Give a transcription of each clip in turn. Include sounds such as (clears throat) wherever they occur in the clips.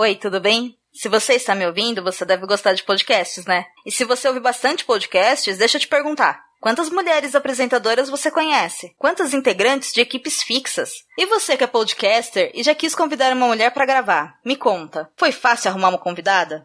Oi, tudo bem? Se você está me ouvindo, você deve gostar de podcasts, né? E se você ouve bastante podcasts, deixa eu te perguntar. Quantas mulheres apresentadoras você conhece? Quantas integrantes de equipes fixas? E você que é podcaster e já quis convidar uma mulher para gravar? Me conta, foi fácil arrumar uma convidada?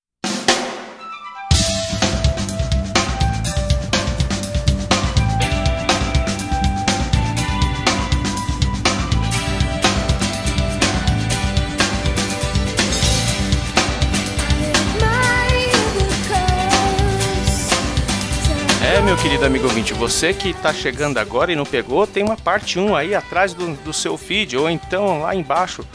É, meu querido amigo ouvinte, você que está chegando agora e não pegou, tem uma parte 1 aí atrás do, do seu feed, ou então lá embaixo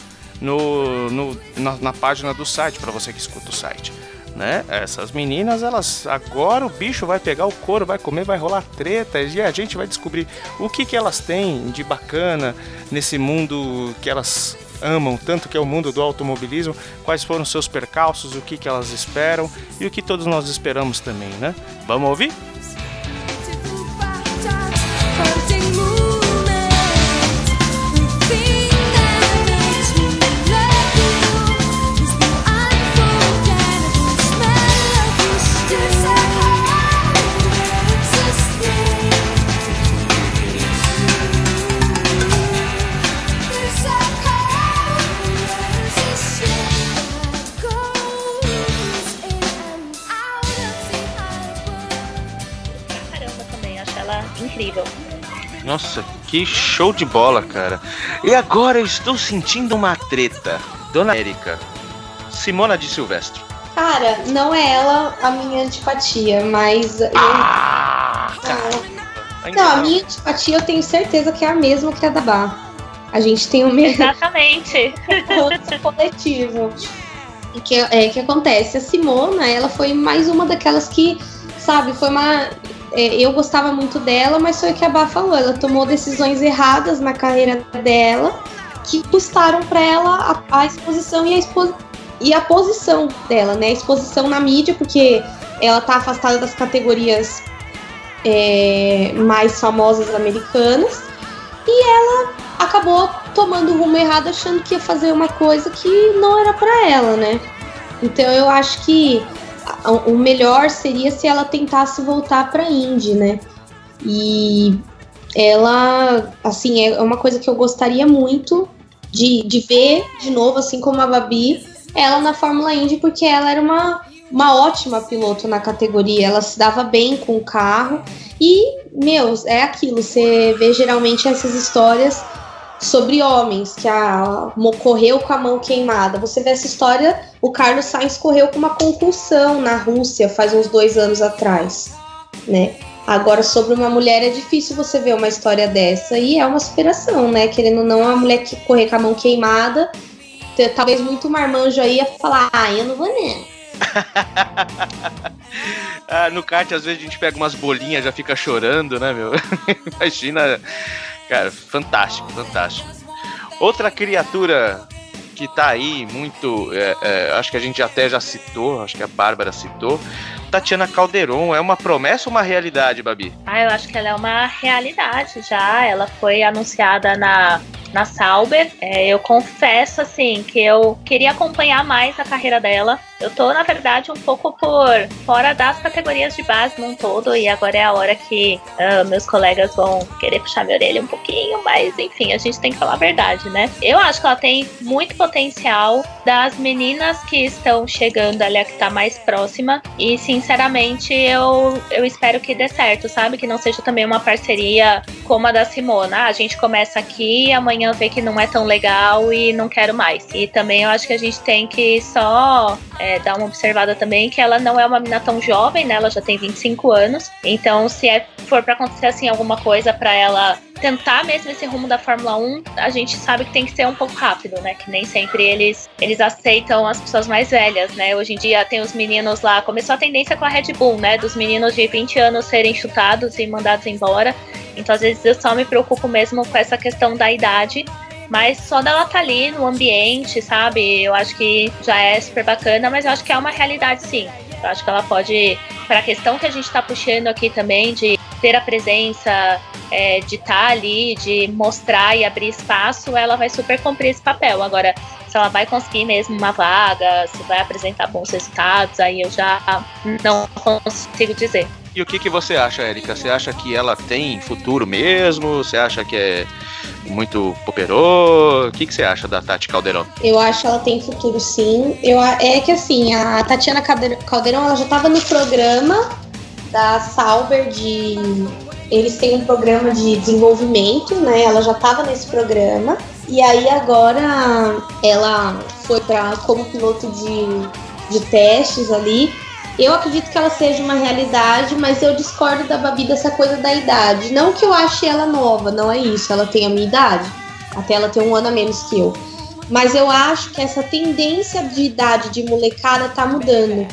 no, no na, na, página do site, para você que escuta o site. Né? Essas meninas, elas agora o bicho vai pegar o couro, vai comer, vai rolar treta e a gente vai descobrir o que, que elas têm de bacana nesse mundo que elas amam tanto que é o mundo do automobilismo, quais foram seus percalços, o que, que elas esperam e o que todos nós esperamos também, né? Vamos ouvir? Nossa, que show de bola, cara. E agora eu estou sentindo uma treta. Dona Érica, Simona de Silvestre. Cara, não é ela a minha antipatia, mas. Ah, eu... cara. Não, a minha antipatia eu tenho certeza que é a mesma que a da Bar. A gente tem o mesmo. Exatamente. coletivo. E que é que acontece? A Simona, ela foi mais uma daquelas que, sabe, foi uma é, eu gostava muito dela, mas foi o que a Bá falou. Ela tomou decisões erradas na carreira dela que custaram para ela a, a, exposição e a, expo e a posição dela, né? A exposição na mídia, porque ela tá afastada das categorias é, mais famosas americanas e ela acabou tomando o rumo errado achando que ia fazer uma coisa que não era para ela, né? Então eu acho que o melhor seria se ela tentasse voltar para Indy, né? E ela, assim, é uma coisa que eu gostaria muito de, de ver de novo, assim como a Babi, ela na Fórmula Indy, porque ela era uma, uma ótima piloto na categoria, ela se dava bem com o carro. E, meu, é aquilo, você vê geralmente essas histórias sobre homens, que a correu com a mão queimada. Você vê essa história, o Carlos Sainz correu com uma concussão na Rússia faz uns dois anos atrás, né? Agora, sobre uma mulher, é difícil você ver uma história dessa. E é uma superação, né? Querendo ou não, a mulher que correr com a mão queimada, talvez muito marmanjo aí ia falar, ah, eu não vou nem. (laughs) ah, no kart, às vezes, a gente pega umas bolinhas, já fica chorando, né, meu? (laughs) Imagina Cara, fantástico, fantástico. Outra criatura que tá aí muito. É, é, acho que a gente até já citou, acho que a Bárbara citou. Tatiana Calderon é uma promessa ou uma realidade, Babi? Ah, eu acho que ela é uma realidade já. Ela foi anunciada na, na Sauber. É, eu confesso, assim, que eu queria acompanhar mais a carreira dela Eu tô, na verdade, um pouco por fora das categorias de base num todo, e agora é a hora que uh, meus colegas vão querer puxar minha orelha um pouquinho, mas enfim, a gente tem que falar a verdade, né? Eu acho que ela tem muito potencial das meninas que estão chegando ali, a que tá mais próxima, e sinceramente eu, eu espero que dê certo, sabe? Que não seja também uma parceria como a da Simona. Ah, a gente começa aqui, amanhã vê que não é tão legal e não quero mais. E também eu acho que a gente tem que só. É, dar uma observada também que ela não é uma menina tão jovem, né? Ela já tem 25 anos. Então, se é, for para acontecer assim alguma coisa para ela tentar mesmo esse rumo da Fórmula 1, a gente sabe que tem que ser um pouco rápido, né? Que nem sempre eles eles aceitam as pessoas mais velhas, né? Hoje em dia tem os meninos lá, começou a tendência com a Red Bull, né? Dos meninos de 20 anos serem chutados e mandados embora. Então, às vezes eu só me preocupo mesmo com essa questão da idade mas só dela estar tá ali no ambiente, sabe? Eu acho que já é super bacana, mas eu acho que é uma realidade sim. Eu acho que ela pode, para a questão que a gente está puxando aqui também, de ter a presença, é, de estar tá ali, de mostrar e abrir espaço, ela vai super cumprir esse papel. Agora, se ela vai conseguir mesmo uma vaga, se vai apresentar bons resultados, aí eu já não consigo dizer. E o que, que você acha, Érica? Você acha que ela tem futuro mesmo? Você acha que é muito poperô. O que, que você acha da Tati Caldeirão? Eu acho que ela tem futuro sim. Eu, é que assim, a Tatiana Caldeirão ela já estava no programa da Sauber de. Eles têm um programa de desenvolvimento, né? Ela já estava nesse programa. E aí agora ela foi para como piloto de, de testes ali. Eu acredito que ela seja uma realidade, mas eu discordo da Babi dessa coisa da idade. Não que eu ache ela nova, não é isso. Ela tem a minha idade. Até ela tem um ano a menos que eu. Mas eu acho que essa tendência de idade de molecada tá mudando.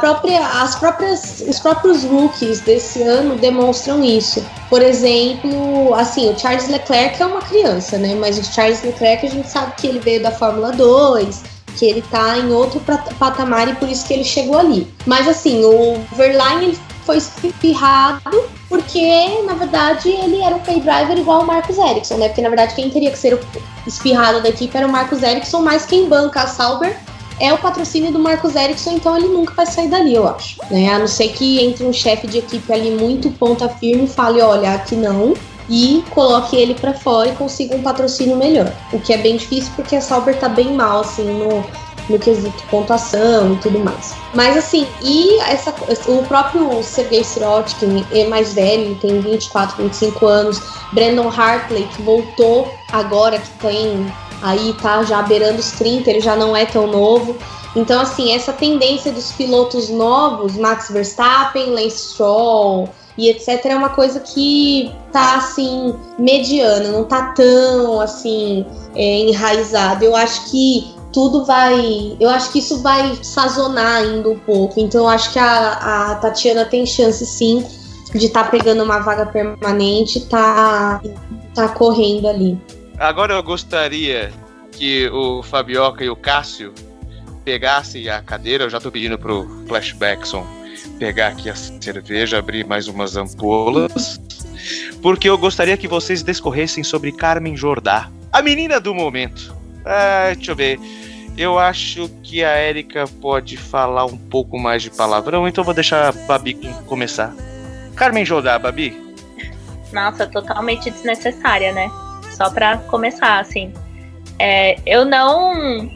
Própria, as próprias, os próprios rookies desse ano demonstram isso. Por exemplo, assim, o Charles Leclerc é uma criança, né? Mas o Charles Leclerc a gente sabe que ele veio da Fórmula 2, que ele tá em outro patamar e por isso que ele chegou ali. Mas assim, o Verlaine ele foi espirrado porque, na verdade, ele era um pay driver igual o Marcos Ericsson, né? Porque, na verdade, quem teria que ser o espirrado da equipe era o Marcos Ericsson, mas quem banca a Sauber é o patrocínio do Marcos Ericsson, então ele nunca vai sair dali, eu acho. Né? A não ser que entre um chefe de equipe ali muito ponta firme e fale, olha, aqui não, e coloque ele para fora e consiga um patrocínio melhor. O que é bem difícil porque a Sauber tá bem mal, assim, no, no quesito pontuação e tudo mais. Mas assim, e essa, o próprio Sergei Sirotkin é mais velho, tem 24, 25 anos. Brandon Hartley, que voltou agora, que tem aí, tá já beirando os 30, ele já não é tão novo. Então, assim, essa tendência dos pilotos novos, Max Verstappen, Lance Stroll, e etc. é uma coisa que tá assim mediana, não tá tão assim é, enraizado. Eu acho que tudo vai. Eu acho que isso vai sazonar ainda um pouco. Então eu acho que a, a Tatiana tem chance sim de estar tá pegando uma vaga permanente, tá, tá correndo ali. Agora eu gostaria que o Fabioca e o Cássio pegassem a cadeira. Eu já tô pedindo pro Flashbackson pegar aqui a cerveja, abrir mais umas ampolas, porque eu gostaria que vocês discorressem sobre Carmen Jordá, a menina do momento. Ah, deixa eu ver. Eu acho que a Erika pode falar um pouco mais de palavrão, então vou deixar a Babi começar. Carmen Jordá, Babi. Nossa, totalmente desnecessária, né? Só pra começar, assim. É, eu não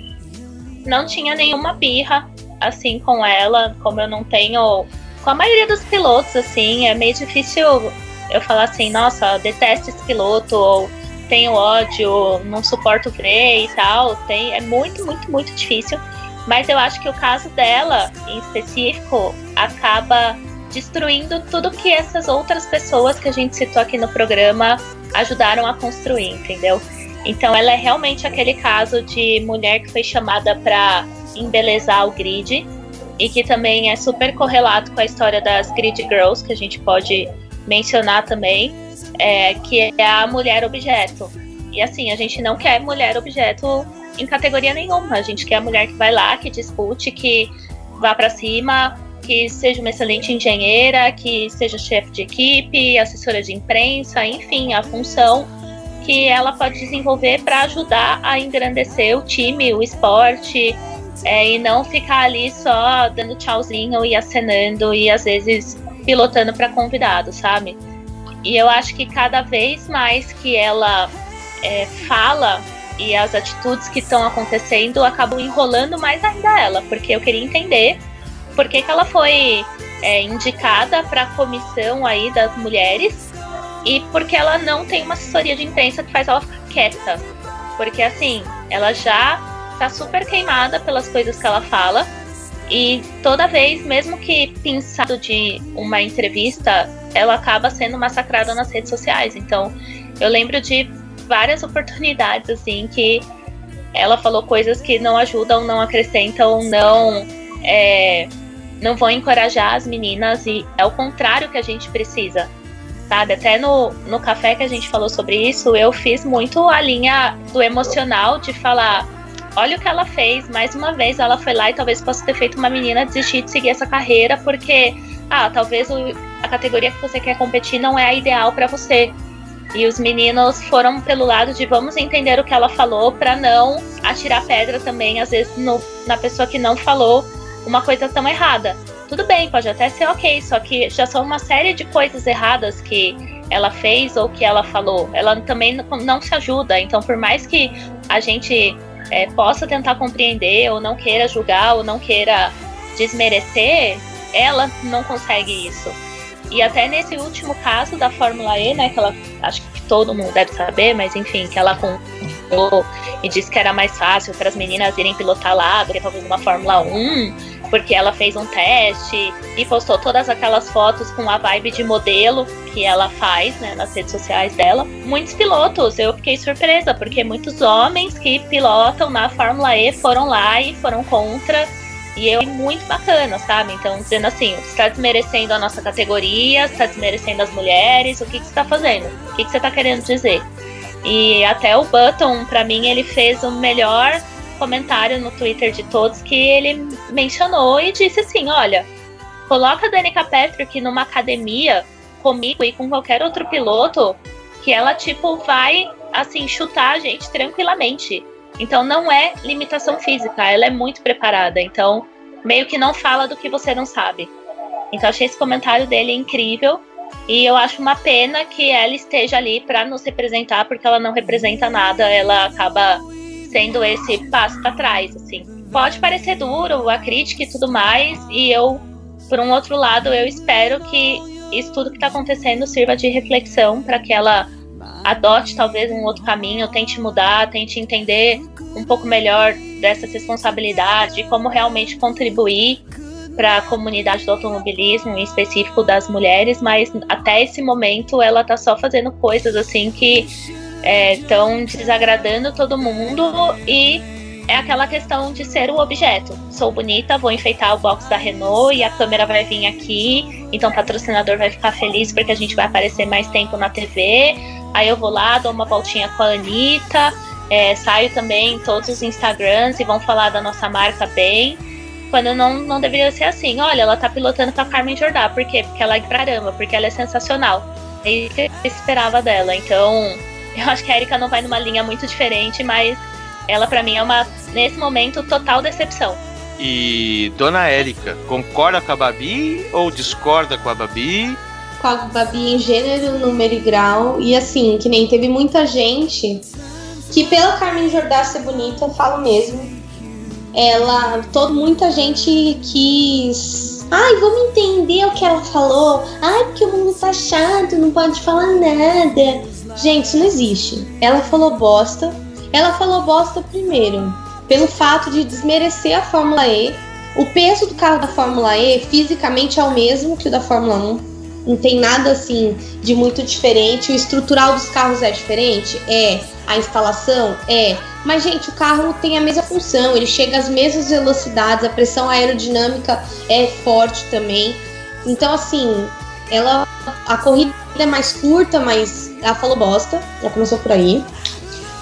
não tinha nenhuma birra assim com ela, como eu não tenho com a maioria dos pilotos, assim, é meio difícil eu falar assim, nossa, detesto esse piloto, ou tenho ódio, não suporto ver e tal. Tem, é muito, muito, muito difícil. Mas eu acho que o caso dela, em específico, acaba destruindo tudo que essas outras pessoas que a gente citou aqui no programa ajudaram a construir, entendeu? Então ela é realmente aquele caso de mulher que foi chamada para embelezar o grid e que também é super correlato com a história das grid girls que a gente pode mencionar também, é, que é a mulher objeto. E assim, a gente não quer mulher objeto em categoria nenhuma. A gente quer a mulher que vai lá, que dispute, que vá para cima, que seja uma excelente engenheira, que seja chefe de equipe, assessora de imprensa, enfim, a função que ela pode desenvolver para ajudar a engrandecer o time, o esporte, É, e não ficar ali só dando tchauzinho e acenando e às vezes pilotando para convidado, sabe? E eu acho que cada vez mais que ela é, fala e as atitudes que estão acontecendo acabam enrolando mais ainda ela, porque eu queria entender por que, que ela foi é, indicada para a comissão aí das mulheres e porque ela não tem uma assessoria de imprensa que faz ela ficar quieta. Porque assim, ela já tá super queimada pelas coisas que ela fala. E toda vez, mesmo que pensado de uma entrevista, ela acaba sendo massacrada nas redes sociais. Então, eu lembro de várias oportunidades assim que ela falou coisas que não ajudam, não acrescentam, não é, não vão encorajar as meninas e é o contrário que a gente precisa, sabe? Até no, no café que a gente falou sobre isso, eu fiz muito a linha do emocional de falar. Olha o que ela fez, mais uma vez ela foi lá e talvez possa ter feito uma menina desistir de seguir essa carreira porque, ah, talvez o, a categoria que você quer competir não é a ideal para você. E os meninos foram pelo lado de vamos entender o que ela falou para não atirar pedra também, às vezes, no, na pessoa que não falou uma coisa tão errada. Tudo bem, pode até ser ok, só que já são uma série de coisas erradas que ela fez ou que ela falou. Ela também não se ajuda. Então, por mais que a gente é, possa tentar compreender, ou não queira julgar, ou não queira desmerecer, ela não consegue isso. E até nesse último caso da Fórmula E, né, que ela acho que todo mundo deve saber, mas enfim, que ela contou e disse que era mais fácil para as meninas irem pilotar lá do que talvez uma Fórmula 1, porque ela fez um teste e postou todas aquelas fotos com a vibe de modelo que ela faz, né, nas redes sociais dela. Muitos pilotos, eu fiquei surpresa, porque muitos homens que pilotam na Fórmula E foram lá e foram contra e eu muito bacana, sabe? Então, dizendo assim, você está desmerecendo a nossa categoria, você está desmerecendo as mulheres, o que, que você está fazendo? O que, que você está querendo dizer? E até o Button, para mim, ele fez o melhor comentário no Twitter de todos que ele mencionou e disse assim: olha, coloca a Danica Patrick numa academia comigo e com qualquer outro piloto que ela, tipo, vai, assim, chutar a gente tranquilamente. Então não é limitação física, ela é muito preparada. Então meio que não fala do que você não sabe. Então achei esse comentário dele incrível e eu acho uma pena que ela esteja ali para nos representar porque ela não representa nada, ela acaba sendo esse passo para trás, assim. Pode parecer duro a crítica e tudo mais e eu por um outro lado eu espero que isso tudo que está acontecendo sirva de reflexão para que ela adote talvez um outro caminho, tente mudar, tente entender um pouco melhor dessas responsabilidades, de como realmente contribuir para a comunidade do automobilismo, em específico das mulheres, mas até esse momento ela está só fazendo coisas assim que estão é, desagradando todo mundo e é aquela questão de ser o objeto. Sou bonita, vou enfeitar o box da Renault e a câmera vai vir aqui, então o patrocinador vai ficar feliz porque a gente vai aparecer mais tempo na TV. Aí eu vou lá, dou uma voltinha com a Anitta, é, saio também em todos os Instagrams e vão falar da nossa marca bem. Quando não, não deveria ser assim. Olha, ela tá pilotando com a Carmen Jordá. Por quê? Porque ela é caramba, porque ela é sensacional. É isso que eu esperava dela. Então, eu acho que a Erika não vai numa linha muito diferente, mas ela para mim é uma, nesse momento, total decepção. E Dona Érica, concorda com a Babi ou discorda com a Babi? com a Babi em gênero, número e grau. E assim, que nem teve muita gente que pela Carmen Jordá ser bonita, eu falo mesmo. Ela, todo, muita gente quis. Ai, vamos entender o que ela falou. Ai, porque o mundo tá chato, não pode falar nada. Gente, isso não existe. Ela falou bosta. Ela falou bosta primeiro, pelo fato de desmerecer a Fórmula E. O peso do carro da Fórmula E fisicamente é o mesmo que o da Fórmula 1 não tem nada assim de muito diferente. O estrutural dos carros é diferente? É. A instalação? É. Mas, gente, o carro tem a mesma função, ele chega às mesmas velocidades, a pressão aerodinâmica é forte também. Então, assim, ela. A corrida é mais curta, mas ela falou bosta, já começou por aí.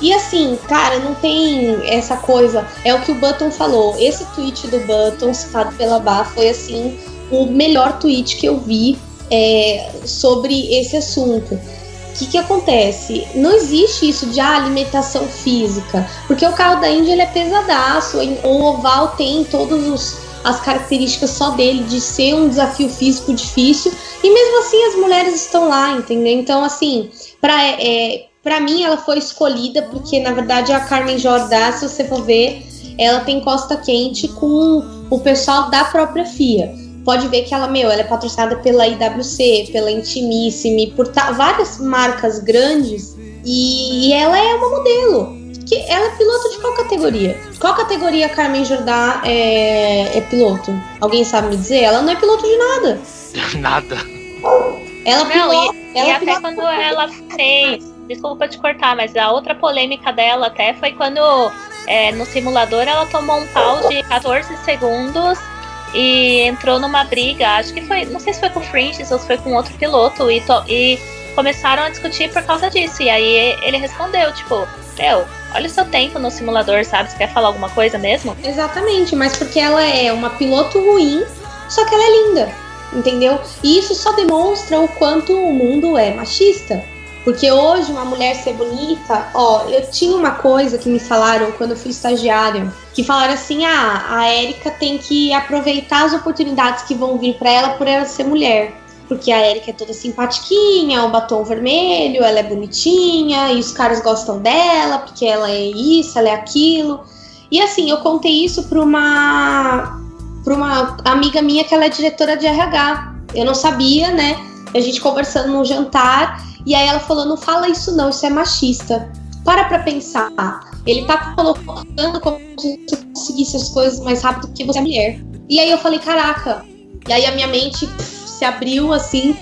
E assim, cara, não tem essa coisa. É o que o Button falou. Esse tweet do Button, citado pela Bar, foi assim, o melhor tweet que eu vi é, sobre esse assunto. o que, que acontece? Não existe isso de ah, alimentação física, porque o carro da Índia ele é pesadaço, o oval tem todos os as características só dele de ser um desafio físico difícil e mesmo assim as mulheres estão lá, entendeu? Então assim, para é, para mim ela foi escolhida porque na verdade a Carmen Jordá, se você for ver, ela tem costa quente com o pessoal da própria FIA pode ver que ela, meu, ela é patrocinada pela IWC, pela Intimissimi, por várias marcas grandes e, e, ela é uma modelo. Que ela é piloto de qual categoria? Qual categoria a Carmen Jordá é, é piloto? Alguém sabe me dizer? Ela não é piloto de nada. (laughs) nada. Ela não, e, ela e até quando ela fez, desculpa te cortar, mas a outra polêmica dela até foi quando é, no simulador ela tomou um pau de 14 segundos e entrou numa briga, acho que foi, não sei se foi com o Fringe ou se foi com outro piloto, e, to, e começaram a discutir por causa disso. E aí ele respondeu, tipo, meu, olha o seu tempo no simulador, sabe? Você quer falar alguma coisa mesmo? Exatamente, mas porque ela é uma piloto ruim, só que ela é linda, entendeu? E isso só demonstra o quanto o mundo é machista. Porque hoje uma mulher ser bonita, ó, eu tinha uma coisa que me falaram quando eu fui estagiária, que falaram assim: "Ah, a Érica tem que aproveitar as oportunidades que vão vir para ela por ela ser mulher". Porque a Érica é toda simpatiquinha, o batom vermelho, ela é bonitinha, e os caras gostam dela, porque ela é isso, ela é aquilo. E assim, eu contei isso para uma para uma amiga minha que ela é diretora de RH. Eu não sabia, né? A gente conversando no jantar, e aí ela falou: não fala isso não, isso é machista. Para pra pensar. Ele tá colocando como se você conseguisse as coisas mais rápido porque você é mulher. E aí eu falei: caraca. E aí a minha mente se abriu assim.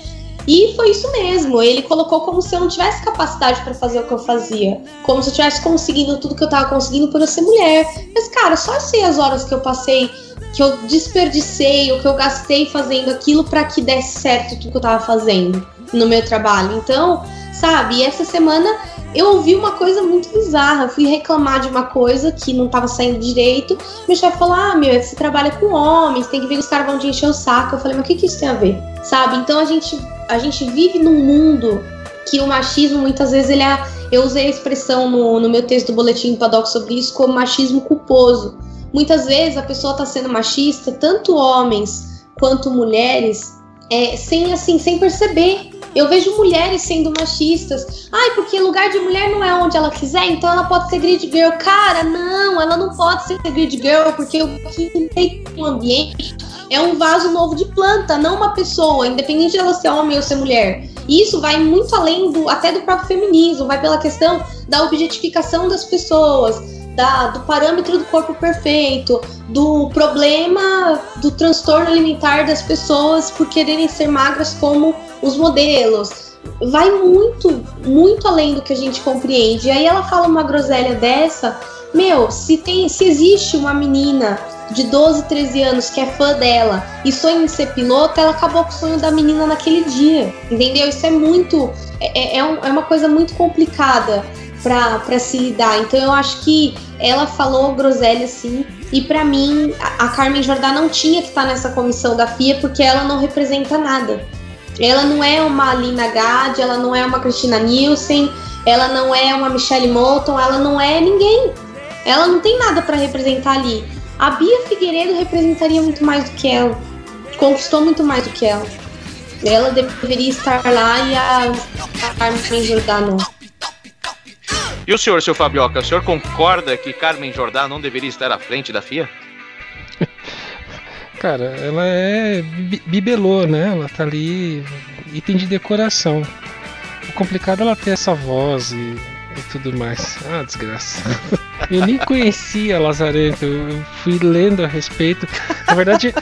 E foi isso mesmo. Ele colocou como se eu não tivesse capacidade para fazer o que eu fazia. Como se eu tivesse conseguindo tudo que eu tava conseguindo por eu ser mulher. Mas, cara, só sei as horas que eu passei, que eu desperdicei, o que eu gastei fazendo aquilo para que desse certo tudo que eu tava fazendo no meu trabalho. Então, sabe, essa semana eu ouvi uma coisa muito bizarra. Eu fui reclamar de uma coisa que não estava saindo direito. Meu chefe falou: Ah, meu, você trabalha com homens, tem que ver que os caras vão te encher o saco. Eu falei: Mas o que, que isso tem a ver? Sabe? Então a gente, a gente vive num mundo que o machismo muitas vezes ele é. Eu usei a expressão no, no meu texto do Boletim Paddock sobre isso como machismo culposo. Muitas vezes a pessoa está sendo machista, tanto homens quanto mulheres, é, sem assim, sem perceber. Eu vejo mulheres sendo machistas. Ai, porque lugar de mulher não é onde ela quiser, então ela pode ser grid girl. Cara, não, ela não pode ser grid girl, porque o que tem ambiente é um vaso novo de planta, não uma pessoa, independente de ela ser homem ou ser mulher. E isso vai muito além do até do próprio feminismo, vai pela questão da objetificação das pessoas, da, do parâmetro do corpo perfeito, do problema do transtorno alimentar das pessoas por quererem ser magras como os modelos. Vai muito, muito além do que a gente compreende. E aí ela fala uma groselha dessa, meu, se tem, se existe uma menina de 12, 13 anos que é fã dela e sonha em ser piloto, ela acabou com o sonho da menina naquele dia. Entendeu? Isso é muito. É, é, um, é uma coisa muito complicada para se lidar. Então eu acho que ela falou groselha assim. E para mim, a Carmen Jordá não tinha que estar nessa comissão da FIA porque ela não representa nada. Ela não é uma Alina Gad, ela não é uma Cristina Nielsen, ela não é uma Michelle Moulton, ela não é ninguém. Ela não tem nada para representar ali. A Bia Figueiredo representaria muito mais do que ela. Conquistou muito mais do que ela. Ela deveria estar lá e a Carmen Jordá não. E o senhor, seu Fabioca, o senhor concorda que Carmen Jordá não deveria estar à frente da FIA? (laughs) Cara, ela é bibelô, né? Ela tá ali, item de decoração. O complicado é ela ter essa voz e, e tudo mais. Ah, desgraça. (laughs) Eu nem conhecia Lazarento, eu fui lendo a respeito. Na verdade,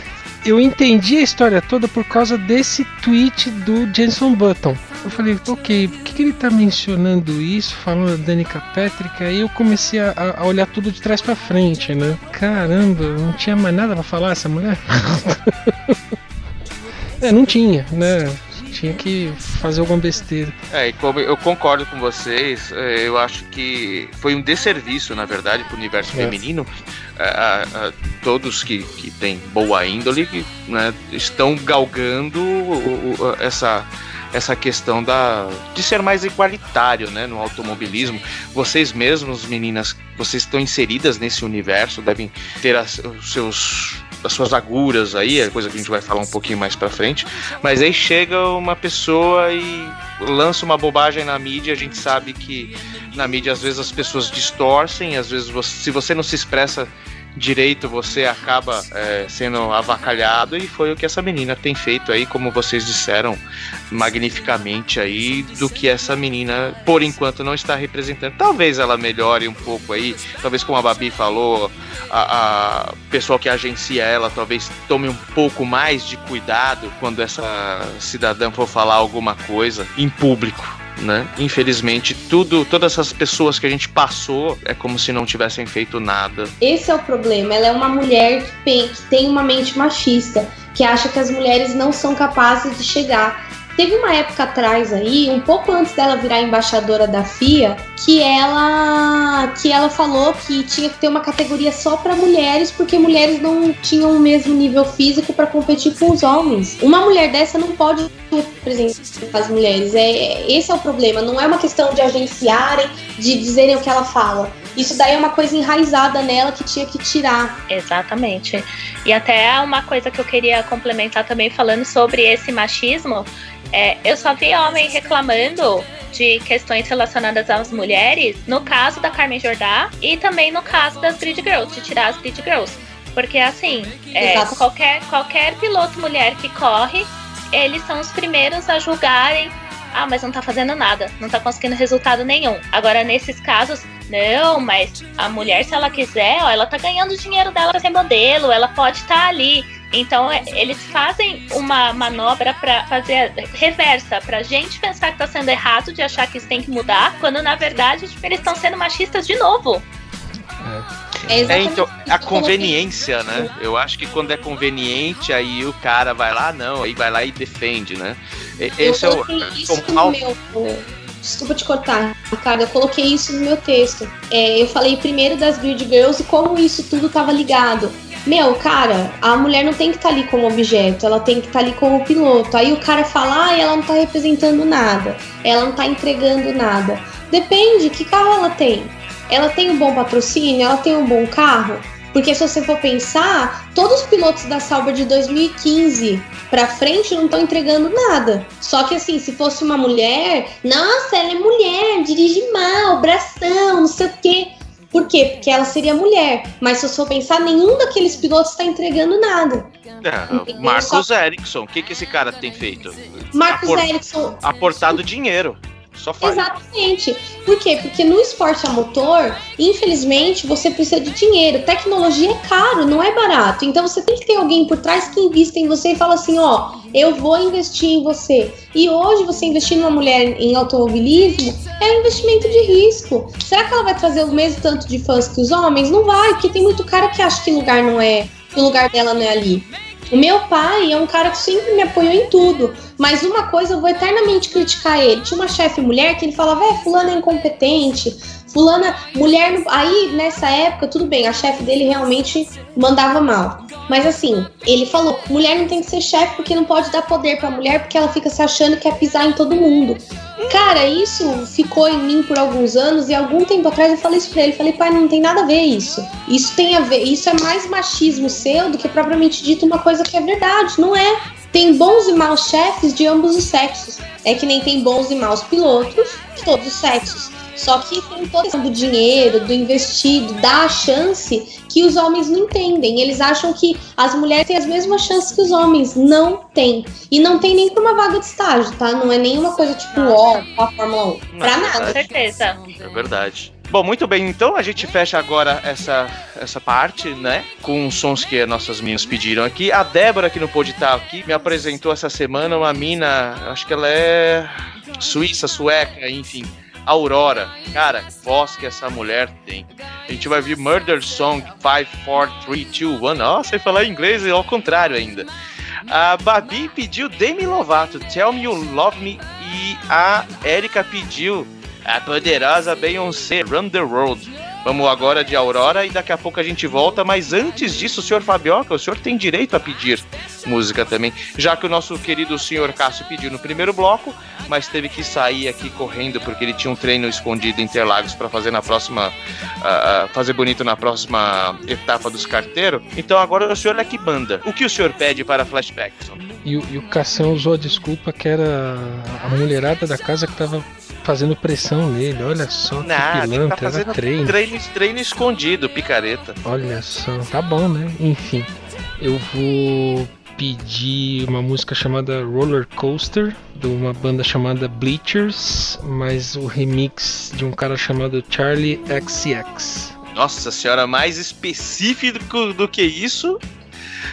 eu entendi a história toda por causa desse tweet do Jenson Button. Eu falei, ok, por que, que ele tá mencionando isso, falando da Danica Patrick? Aí eu comecei a, a olhar tudo de trás para frente, né? Caramba, não tinha mais nada para falar essa mulher? (laughs) é, não tinha, né? tinha que fazer alguma besteira. É, e como eu concordo com vocês, é, eu acho que foi um desserviço, na verdade, para o universo é. feminino. A, a, a, todos que, que têm boa índole que, né, estão galgando essa essa questão da de ser mais igualitário, né, no automobilismo. Vocês mesmos, meninas, vocês estão inseridas nesse universo, devem ter as, os seus as suas aguras aí, é coisa que a gente vai falar um pouquinho mais para frente. Mas aí chega uma pessoa e lança uma bobagem na mídia, a gente sabe que na mídia às vezes as pessoas distorcem, às vezes você, se você não se expressa direito você acaba é, sendo avacalhado e foi o que essa menina tem feito aí, como vocês disseram magnificamente aí, do que essa menina por enquanto não está representando. Talvez ela melhore um pouco aí, talvez como a Babi falou, a, a pessoal que agencia ela talvez tome um pouco mais de cuidado quando essa cidadã for falar alguma coisa em público né? Infelizmente, tudo, todas essas pessoas que a gente passou é como se não tivessem feito nada. Esse é o problema. Ela é uma mulher que tem uma mente machista, que acha que as mulheres não são capazes de chegar. Teve uma época atrás aí, um pouco antes dela virar embaixadora da FIA, que ela que ela falou que tinha que ter uma categoria só para mulheres, porque mulheres não tinham o mesmo nível físico para competir com os homens. Uma mulher dessa não pode representar as mulheres. É, esse é o problema. Não é uma questão de agenciarem, de dizerem o que ela fala. Isso daí é uma coisa enraizada nela que tinha que tirar. Exatamente. E até uma coisa que eu queria complementar também falando sobre esse machismo é, eu só vi homem reclamando de questões relacionadas às mulheres no caso da Carmen Jordá e também no caso das Grid Girls, de tirar as Grid Girls. Porque assim, é, qualquer, qualquer piloto mulher que corre, eles são os primeiros a julgarem. Ah, mas não tá fazendo nada, não tá conseguindo resultado nenhum. Agora, nesses casos, não, mas a mulher, se ela quiser, ó, ela tá ganhando dinheiro dela pra ser modelo, ela pode estar tá ali então é, eles fazem uma manobra para fazer reversa, pra gente pensar que tá sendo errado de achar que isso tem que mudar, quando na verdade tipo, eles estão sendo machistas de novo. É, é então, a conveniência, né? Eu acho que quando é conveniente, aí o cara vai lá, não, aí vai lá e defende, né? Esse eu é o. Isso no meu, desculpa te cortar, Ricardo, eu coloquei isso no meu texto. É, eu falei primeiro das Grid Girls e como isso tudo tava ligado. Meu, cara, a mulher não tem que estar tá ali como objeto, ela tem que estar tá ali como piloto. Aí o cara fala, ah, ela não tá representando nada, ela não tá entregando nada. Depende, que carro ela tem? Ela tem um bom patrocínio? Ela tem um bom carro? Porque se você for pensar, todos os pilotos da Sauber de 2015 pra frente não estão entregando nada. Só que assim, se fosse uma mulher, nossa, ela é mulher, dirige mal, bração, não sei o quê. Por quê? Porque ela seria mulher. Mas se eu for pensar, nenhum daqueles pilotos está entregando nada. É, Marcos Só... Ericsson, o que, que esse cara tem feito? Marcos Aport... Ericsson. Aportado dinheiro. Só faz. Exatamente. Por quê? Porque no esporte a motor, infelizmente, você precisa de dinheiro. Tecnologia é caro, não é barato. Então você tem que ter alguém por trás que invista em você e fala assim, ó, eu vou investir em você. E hoje você investir numa mulher em automobilismo é um investimento de risco. Será que ela vai trazer o mesmo tanto de fãs que os homens? Não vai, porque tem muito cara que acha que lugar não é, que o lugar dela não é ali. O meu pai é um cara que sempre me apoiou em tudo. Mas uma coisa eu vou eternamente criticar ele. Tinha uma chefe mulher que ele falava, é, fulana é incompetente, fulana, mulher. Aí, nessa época, tudo bem, a chefe dele realmente mandava mal. Mas assim, ele falou: mulher não tem que ser chefe porque não pode dar poder pra mulher porque ela fica se achando que quer pisar em todo mundo. Cara, isso ficou em mim por alguns anos e algum tempo atrás eu falei isso pra ele. Falei, pai, não tem nada a ver isso. Isso tem a ver, isso é mais machismo seu do que propriamente dito uma coisa que é verdade. Não é. Tem bons e maus chefes de ambos os sexos. É que nem tem bons e maus pilotos de todos os sexos. Só que tem toda a questão do dinheiro, do investido, da chance que os homens não entendem. Eles acham que as mulheres têm as mesmas chances que os homens. Não tem. E não tem nem pra uma vaga de estágio, tá? Não é nenhuma coisa tipo, ó, a Fórmula 1. Pra nada. Com certeza. É verdade. Bom, muito bem, então a gente fecha agora essa, essa parte, né? Com os sons que nossas meninas pediram aqui. A Débora, que não pôde estar aqui, me apresentou essa semana uma mina, acho que ela é suíça, sueca, enfim Aurora. Cara, voz que essa mulher tem. A gente vai ver Murder Song 5, 4, 3, 2, 1. Ó, você falar inglês é ao contrário ainda. A Babi pediu Demi Lovato, Tell Me You Love Me. E a Erika pediu a poderosa Beyoncé, Run the World. Vamos agora de Aurora e daqui a pouco a gente volta. Mas antes disso, senhor Fabioca, o senhor tem direito a pedir música também. Já que o nosso querido senhor Cássio pediu no primeiro bloco, mas teve que sair aqui correndo porque ele tinha um treino escondido em Interlagos para fazer na próxima. Uh, fazer bonito na próxima etapa dos carteiros. Então agora o senhor é que banda. O que o senhor pede para flashbacks? E, e o Cassião usou a desculpa que era a mulherada da casa que tava fazendo pressão nele. Olha só que Nada, pilantra, tá fazendo treino. treino. Treino escondido, picareta. Olha só, tá bom, né? Enfim, eu vou pedir uma música chamada Roller Coaster, de uma banda chamada Bleachers, mas o remix de um cara chamado Charlie XCX. Nossa senhora, mais específico do que isso,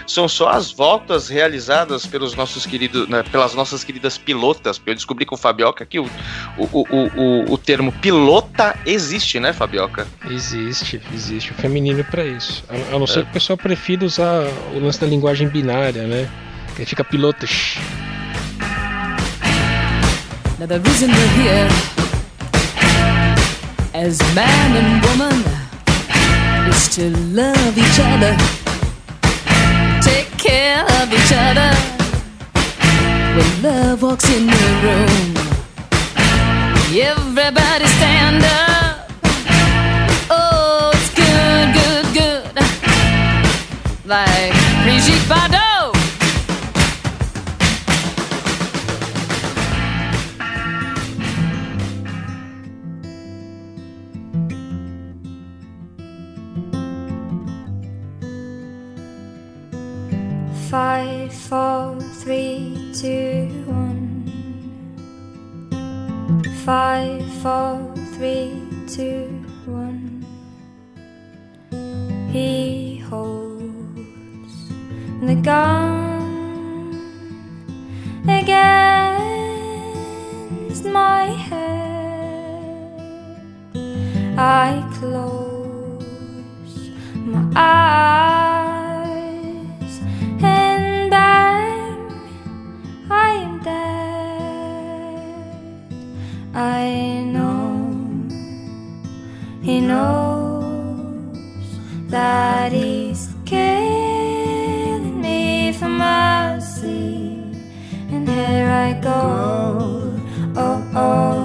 são só as voltas realizadas pelos nossos queridos, né, pelas nossas queridas pilotas. Eu descobri com o Fabioca que o, o, o, o, o termo pilota existe, né, Fabioca? Existe, existe o feminino para isso. A, a não ser é. que o pessoal prefira usar o lance da linguagem binária, né? Que fica pilotas. Now the reason we're here as man and woman is to love each other. Care of each other when love walks in the room. Everybody stand up. Oh, it's good, good, good. Like Brigitte Bardot. Five, four, three, two, one. Five, four, three, two, one. He holds the gun against my head. I close my eyes. I know he knows that he's killing me for mercy, and here I go. Oh, oh,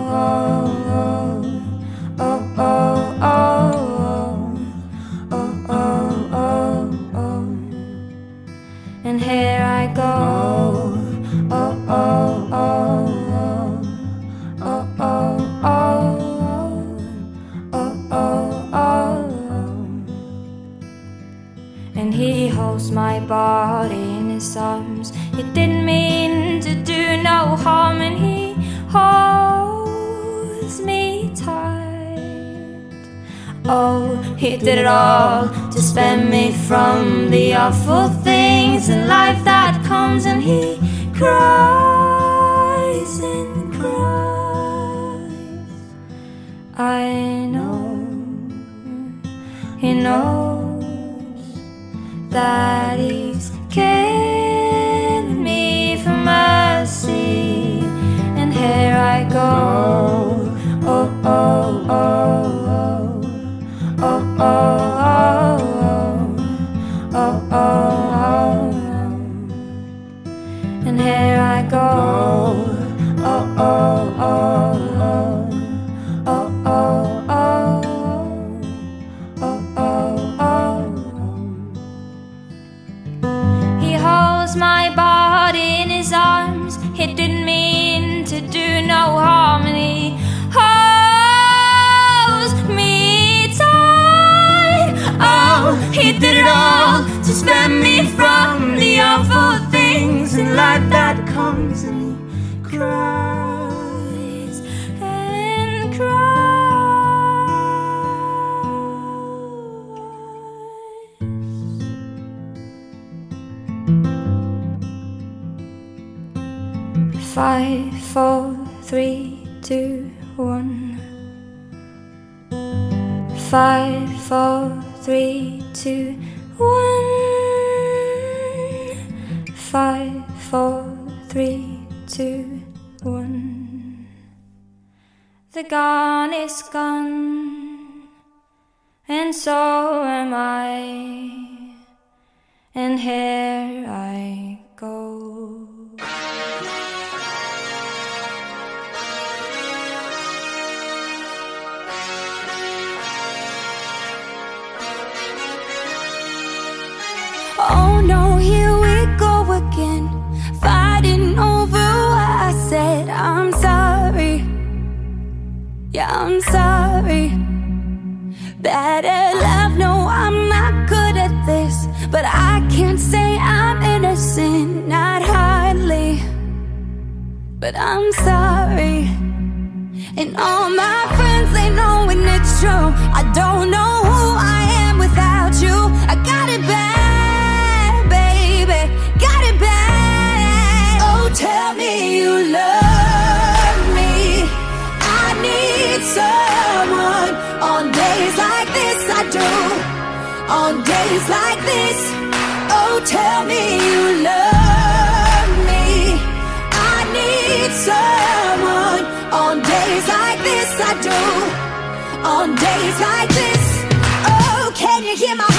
body in his arms. He didn't mean to do no harm, and he holds me tight. Oh, he did it all to spend me from the awful things in life that comes, and he cries and cries. I know, he knows that is killing me for mercy. And here I go. Oh, oh, oh, me from the awful things in life that comes, and cries and cries. Five, four, three, two, one. Five, four, three, two, one. Five, four, three, two, one. The gun is gone, and so am I. And here I won't Yeah, I'm sorry. Better love, no, I'm not good at this. But I can't say I'm innocent, not hardly. But I'm sorry. And all my friends, they know when it's true. I don't know who I am without you. like this. Oh, can you hear my?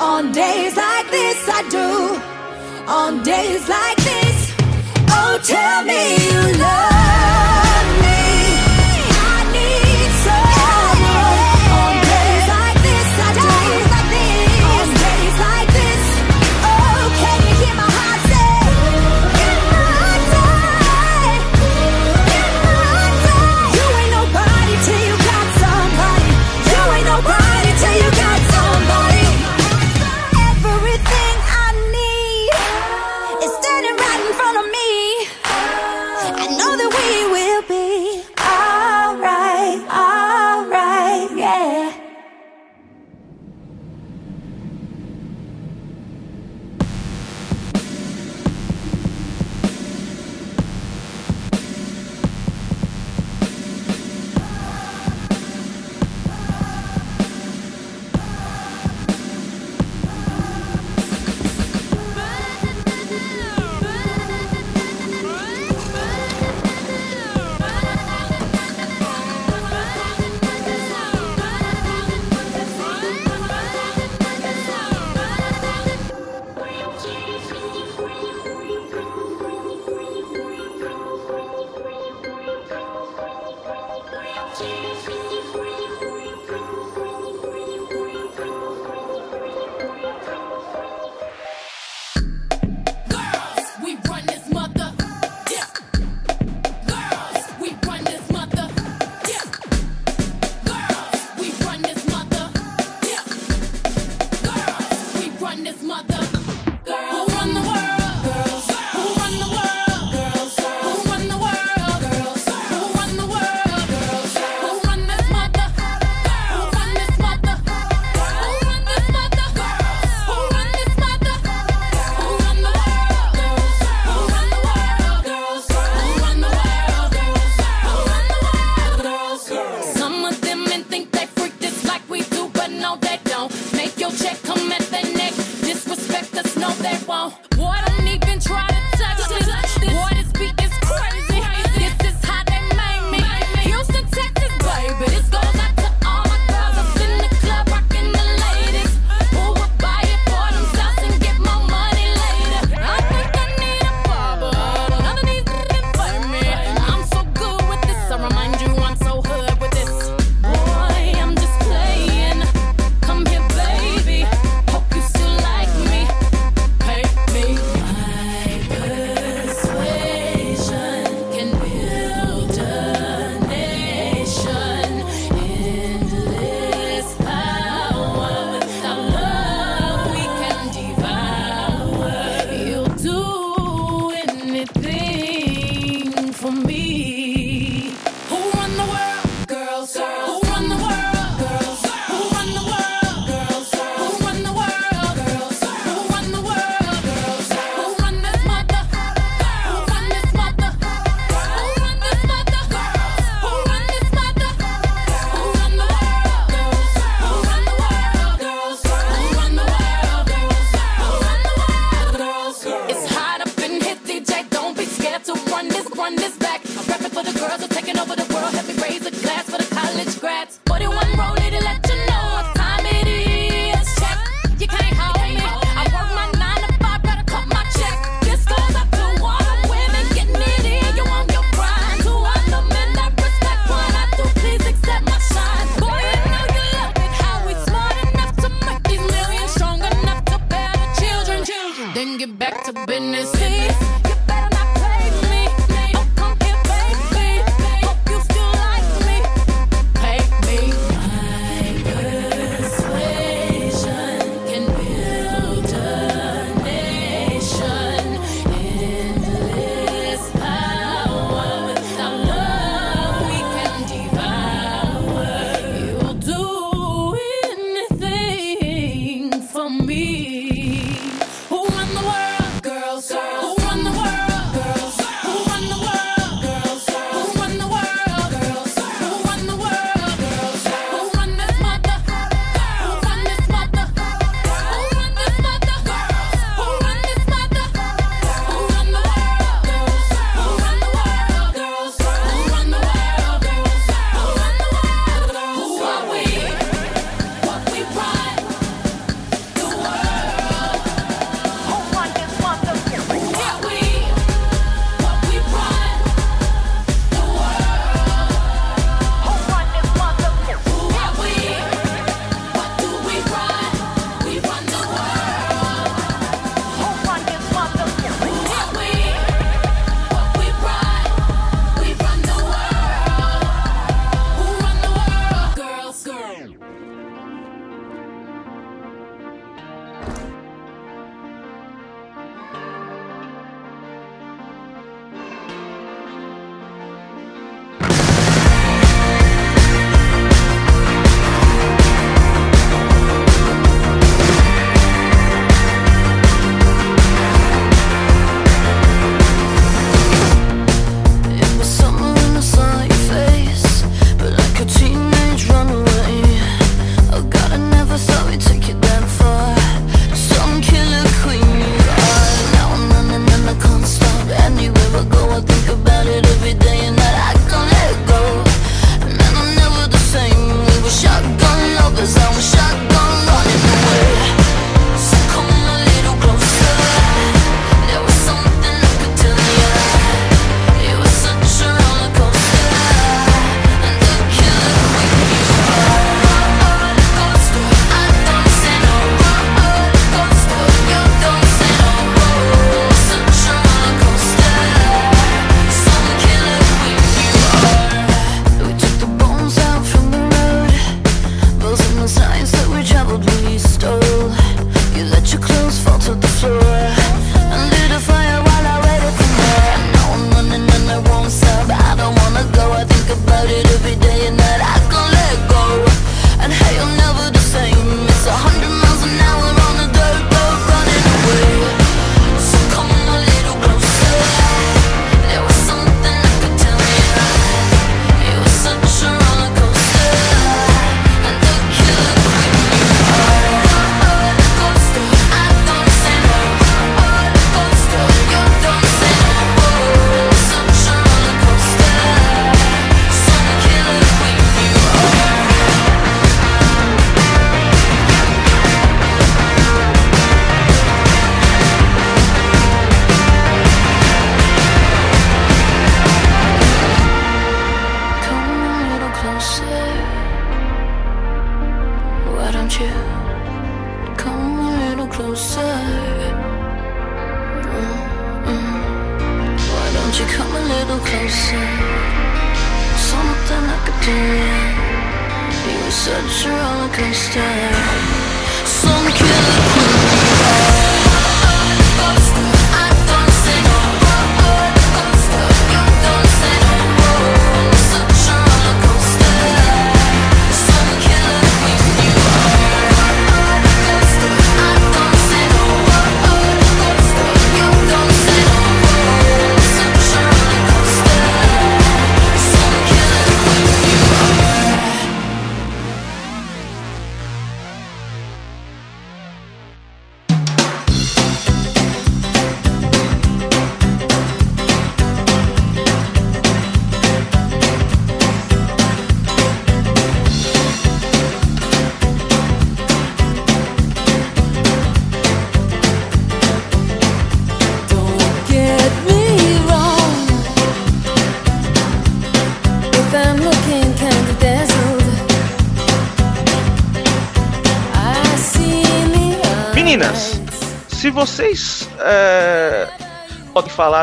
On days like this, I do. On days like this, oh, tell me you love.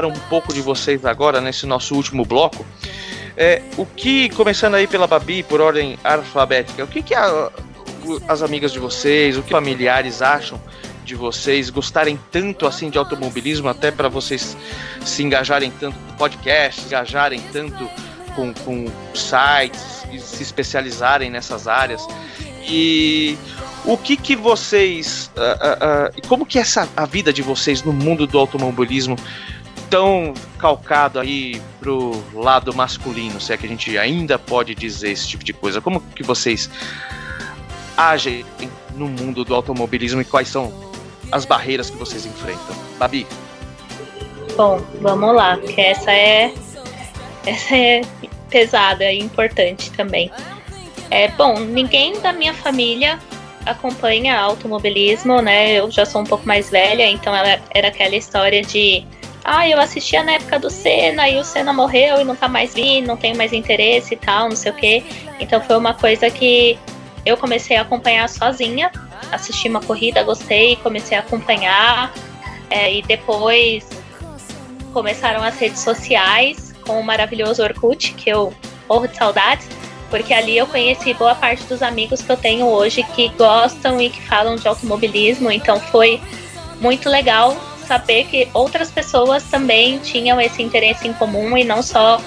Um pouco de vocês agora nesse nosso último bloco, é, o que começando aí pela Babi por ordem alfabética, o que, que a- as amigas de vocês, o que familiares acham de vocês gostarem tanto assim de automobilismo, até para vocês se engajarem tanto com podcasts, engajarem tanto com, com sites se especializarem nessas áreas? E o que que vocês ah, ah, e como que é essa a vida de vocês no mundo do automobilismo tão calcado aí pro lado masculino, se é que a gente ainda pode dizer esse tipo de coisa. Como que vocês agem no mundo do automobilismo e quais são as barreiras que vocês enfrentam? Babi, Bom, vamos lá, que essa é essa é pesada e importante também. É bom, ninguém da minha família acompanha automobilismo, né? Eu já sou um pouco mais velha, então ela era aquela história de ah, eu assistia na época do Senna e o Senna morreu e tá mais vindo, não tenho mais interesse e tal, não sei o quê. Então foi uma coisa que eu comecei a acompanhar sozinha. Assisti uma corrida, gostei, comecei a acompanhar. é, e depois começaram as redes sociais com o maravilhoso Orkut, que eu morro de saudades, porque ali eu conheci boa parte dos amigos que eu tenho hoje que gostam e que falam de automobilismo, então foi muito legal saber que outras pessoas também tinham esse interesse em comum e não só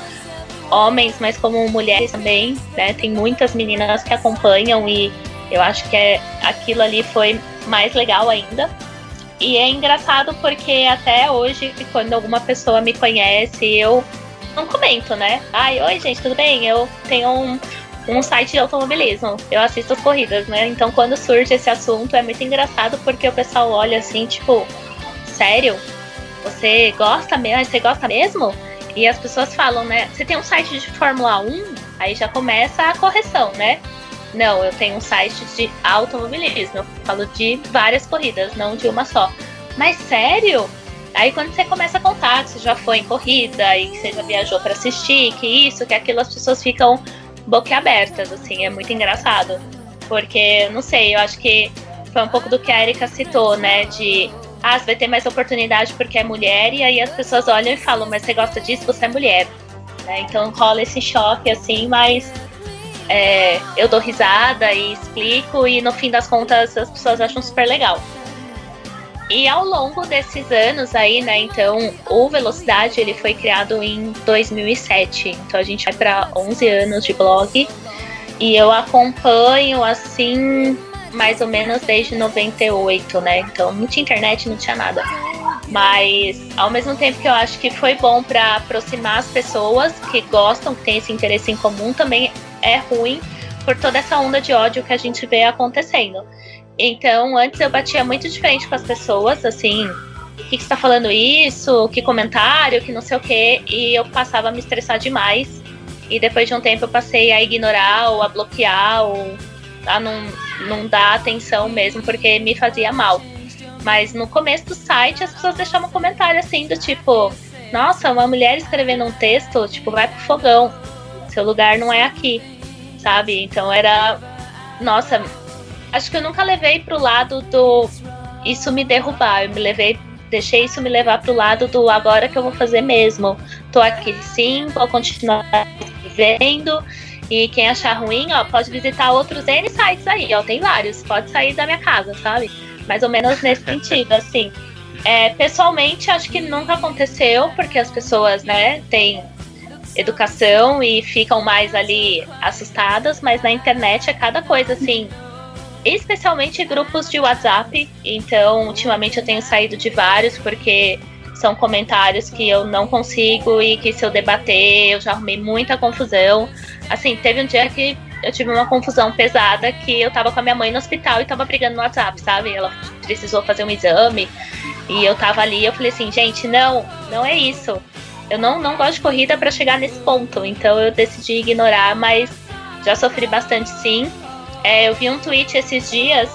homens, mas como mulheres também, né? Tem muitas meninas que acompanham e eu acho que é, aquilo ali foi mais legal ainda. E é engraçado porque até hoje, quando alguma pessoa me conhece, eu não comento, né? Ai, oi gente, tudo bem? Eu tenho um, um site de automobilismo, eu assisto as corridas, né? Então quando surge esse assunto é muito engraçado porque o pessoal olha assim, tipo, sério? Você gosta mesmo? Você gosta mesmo? E as pessoas falam, né? Você tem um site de Fórmula 1? Aí já começa a correção, né? Não, eu tenho um site de automobilismo. Eu falo de várias corridas, não de uma só. Mas sério? Aí quando você começa a contar que você já foi em corrida e que você já viajou para assistir, que isso, que aquilo, as pessoas ficam boquiabertas, assim, é muito engraçado. Porque, não sei, eu acho que foi um pouco do que a Erika citou, né? De ah, você vai ter mais oportunidade porque é mulher, e aí as pessoas olham e falam, mas você gosta disso, você é mulher. Né? Então rola esse choque, assim, mas é, eu dou risada e explico, e no fim das contas as pessoas acham super legal. E ao longo desses anos aí, né, então, o Velocidade ele foi criado em 2007. Então a gente vai para 11 anos de blog e eu acompanho assim mais ou menos desde 98, né? Então não tinha internet, não tinha nada. Mas ao mesmo tempo que eu acho que foi bom para aproximar as pessoas que gostam, que têm esse interesse em comum, também é ruim por toda essa onda de ódio que a gente vê acontecendo. Então, antes eu batia muito diferente com as pessoas, assim, o que, que você tá falando isso? Que comentário, que não sei o quê. E eu passava a me estressar demais. E depois de um tempo eu passei a ignorar ou a bloquear ou a não, não dar atenção mesmo, porque me fazia mal. Mas no começo do site as pessoas deixavam um comentário assim do tipo, nossa, uma mulher escrevendo um texto, tipo, vai pro fogão. Seu lugar não é aqui. Sabe? Então era. Nossa, acho que eu nunca levei pro lado do isso me derrubar. Eu me levei, deixei isso me levar pro lado do agora que eu vou fazer mesmo. Tô aqui sim, vou continuar vivendo. E quem achar ruim, ó, pode visitar outros N sites aí, ó. Tem vários. Pode sair da minha casa, sabe? Mais ou menos nesse (laughs) sentido, assim. É, pessoalmente, acho que nunca aconteceu, porque as pessoas, né, têm educação e ficam mais ali assustadas, mas na internet é cada coisa, assim. Especialmente grupos de WhatsApp. Então, ultimamente eu tenho saído de vários, porque são comentários que eu não consigo e que se eu debater, eu já arrumei muita confusão. Assim, teve um dia que eu tive uma confusão pesada que eu tava com a minha mãe no hospital e tava brigando no WhatsApp, sabe? Ela precisou fazer um exame e eu tava ali, eu falei assim, gente, não, não é isso. Eu não, não gosto de corrida para chegar nesse ponto, então eu decidi ignorar, mas já sofri bastante sim. É, eu vi um tweet esses dias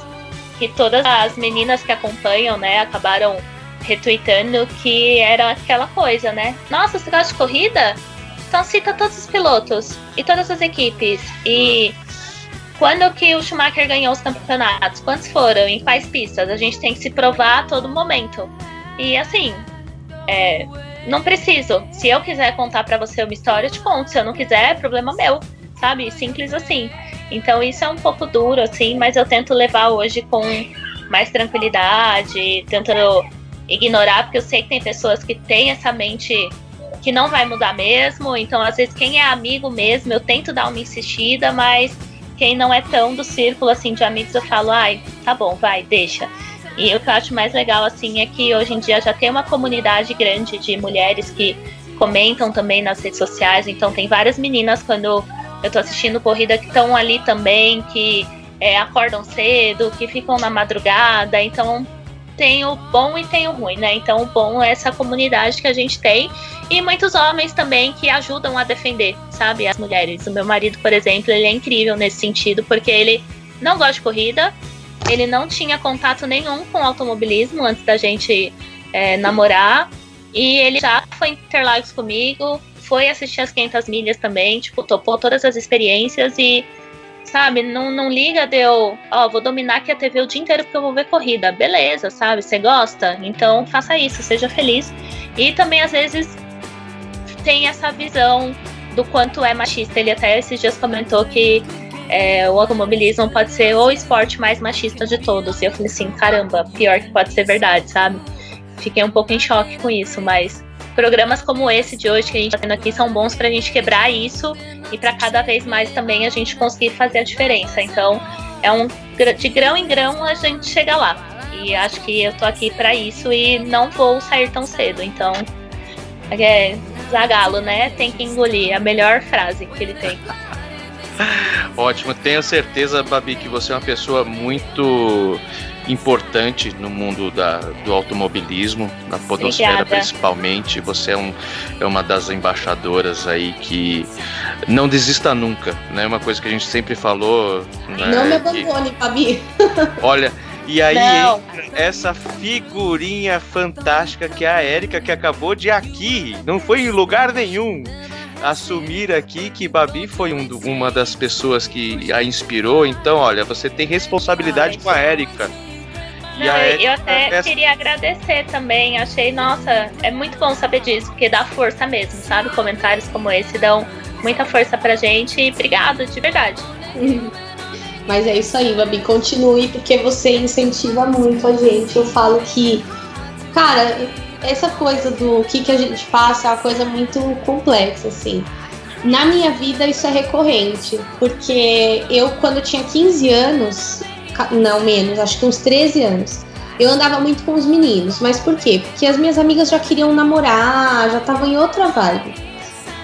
que todas as meninas que acompanham, né, acabaram retweetando que era aquela coisa, né? Nossa, você gosta de corrida? Então cita todos os pilotos e todas as equipes. E quando que o Schumacher ganhou os campeonatos? Quantos foram? Em quais pistas? A gente tem que se provar a todo momento. E assim, é, não preciso. Se eu quiser contar para você uma história, eu te conto. Se eu não quiser, é problema meu, sabe? Simples assim. Então isso é um pouco duro, assim, mas eu tento levar hoje com mais tranquilidade, tentando ignorar, porque eu sei que tem pessoas que têm essa mente que não vai mudar mesmo. Então, às vezes, quem é amigo mesmo, eu tento dar uma insistida, mas quem não é tão do círculo assim de amigos, eu falo, ai, tá bom, vai, deixa. E o que eu acho mais legal, assim, é que hoje em dia já tem uma comunidade grande de mulheres que comentam também nas redes sociais. Então, tem várias meninas quando eu tô assistindo corrida que estão ali também, que é, acordam cedo, que ficam na madrugada. Então, tem o bom e tem o ruim, né? Então, o bom é essa comunidade que a gente tem e muitos homens também que ajudam a defender, sabe, as mulheres. O meu marido, por exemplo, ele é incrível nesse sentido, porque ele não gosta de corrida, ele não tinha contato nenhum com automobilismo antes da gente é, namorar, e ele já foi em Interlagos comigo, foi assistir as 500 milhas também, tipo, topou todas as experiências e sabe? Não, não liga de eu, ó, vou dominar aqui a TV o dia inteiro porque eu vou ver corrida. Beleza, sabe? Você gosta? Então faça isso, seja feliz. E também, às vezes, tem essa visão do quanto é machista. Ele até esses dias comentou que é, o automobilismo pode ser o esporte mais machista de todos. E eu falei assim, caramba, pior que pode ser verdade, sabe? Fiquei um pouco em choque com isso, mas programas como esse de hoje que a gente está tendo aqui são bons para a gente quebrar isso e para cada vez mais também a gente conseguir fazer a diferença. Então, é um de grão em grão a gente chega lá. E acho que eu tô aqui para isso e não vou sair tão cedo. Então, é Zagalo, né? Tem que engolir. A melhor frase que ele tem. (laughs) Ótimo, tenho certeza, Babi, que você é uma pessoa muito importante no mundo da, do automobilismo, na podosfera Obrigada. principalmente. Você é, um, é uma das embaixadoras aí que não desista nunca, né? Uma coisa que a gente sempre falou. Né? Não me que- abandone, Fabi. (laughs) olha, e aí Não. entra essa figurinha fantástica que é a Érica, que acabou de aqui, não foi em lugar nenhum. Assumir aqui que Babi foi um uma das pessoas que a inspirou, então olha, você tem responsabilidade Ai, com a Érica. Não, E eu- eu até essa- queria agradecer também. Achei, nossa, é muito bom saber disso, porque dá força mesmo, sabe? Comentários como esse dão muita força pra gente. E obrigada, de verdade. (laughs) Mas é isso aí, Babi. Continue, porque você incentiva muito a gente. Eu falo que, cara, essa coisa do que, que a gente passa é uma coisa muito complexa, assim. Na minha vida isso é recorrente, porque eu, quando eu tinha 15 anos, não menos, acho que uns 13 anos, eu andava muito com os meninos. Mas por quê? Porque as minhas amigas já queriam namorar, já estavam em outra vibe.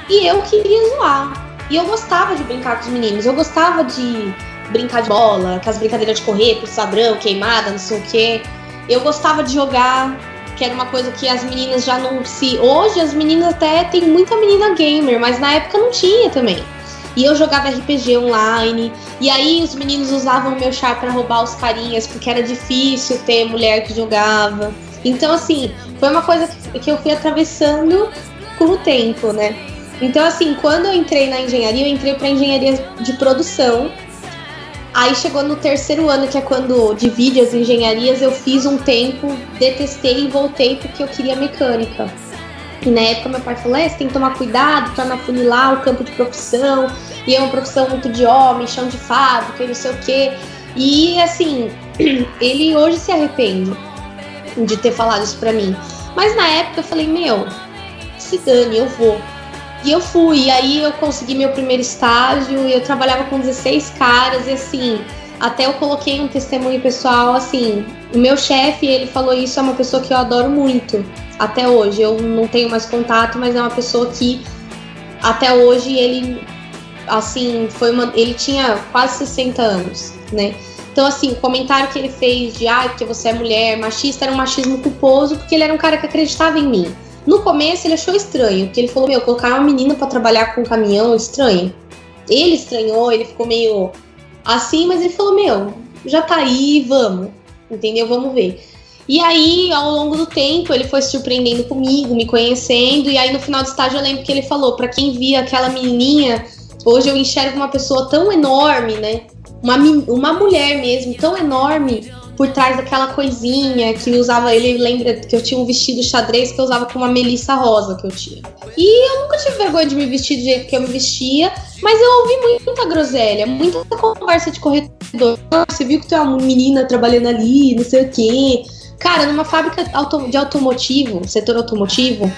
E eu queria zoar. E eu gostava de brincar com os meninos, eu gostava de brincar de bola, aquelas brincadeiras de correr, pro sadrão, queimada, não sei o quê. Eu gostava de jogar, que era uma coisa que as meninas já não se. Hoje as meninas até tem muita menina gamer, mas na época não tinha também. E eu jogava RPG online, e aí os meninos usavam o meu char pra roubar os carinhas, porque era difícil ter mulher que jogava. Então, assim, foi uma coisa que eu fui atravessando com o tempo, né? Então, assim, quando eu entrei na engenharia, eu entrei para engenharia de produção. Aí chegou no terceiro ano, que é quando divide as engenharias, eu fiz um tempo, detestei e voltei porque eu queria mecânica. E na época meu pai falou: é, você tem que tomar cuidado pra não afunilar o campo de profissão, e é uma profissão muito de homem, chão de fábrica e não sei o quê. E assim, (clears throat) ele hoje se arrepende de ter falado isso pra mim. Mas na época eu falei: meu, se dane, eu vou. E eu fui, e aí eu consegui meu primeiro estágio, eu trabalhava com 16 caras, e assim, até eu coloquei um testemunho pessoal, assim, o meu chefe, ele falou isso, é uma pessoa que eu adoro muito, até hoje. Eu não tenho mais contato, mas é uma pessoa que até hoje ele, assim, foi uma. Ele tinha quase 60 anos, né? Então, assim, o comentário que ele fez de ah, porque você é mulher, machista, era um machismo culposo, porque ele era um cara que acreditava em mim. No começo ele achou estranho, porque ele falou: Meu, colocar uma menina para trabalhar com um caminhão, estranho. Ele estranhou, ele ficou meio assim, mas ele falou: Meu, já tá aí, vamos. Entendeu? Vamos ver. E aí, ao longo do tempo, ele foi surpreendendo comigo, me conhecendo. E aí, no final do estágio, eu lembro que ele falou: Para quem via aquela menininha, hoje eu enxergo uma pessoa tão enorme, né? Uma, uma mulher mesmo, tão enorme por trás daquela coisinha que usava. Ele lembra que eu tinha um vestido xadrez que eu usava com uma melissa rosa que eu tinha. E eu nunca tive vergonha de me vestir do jeito que eu me vestia, mas eu ouvi muita groselha, muita conversa de corredor. Você viu que tu é uma menina trabalhando ali, não sei o quê. Cara, numa fábrica de automotivo, setor automotivo,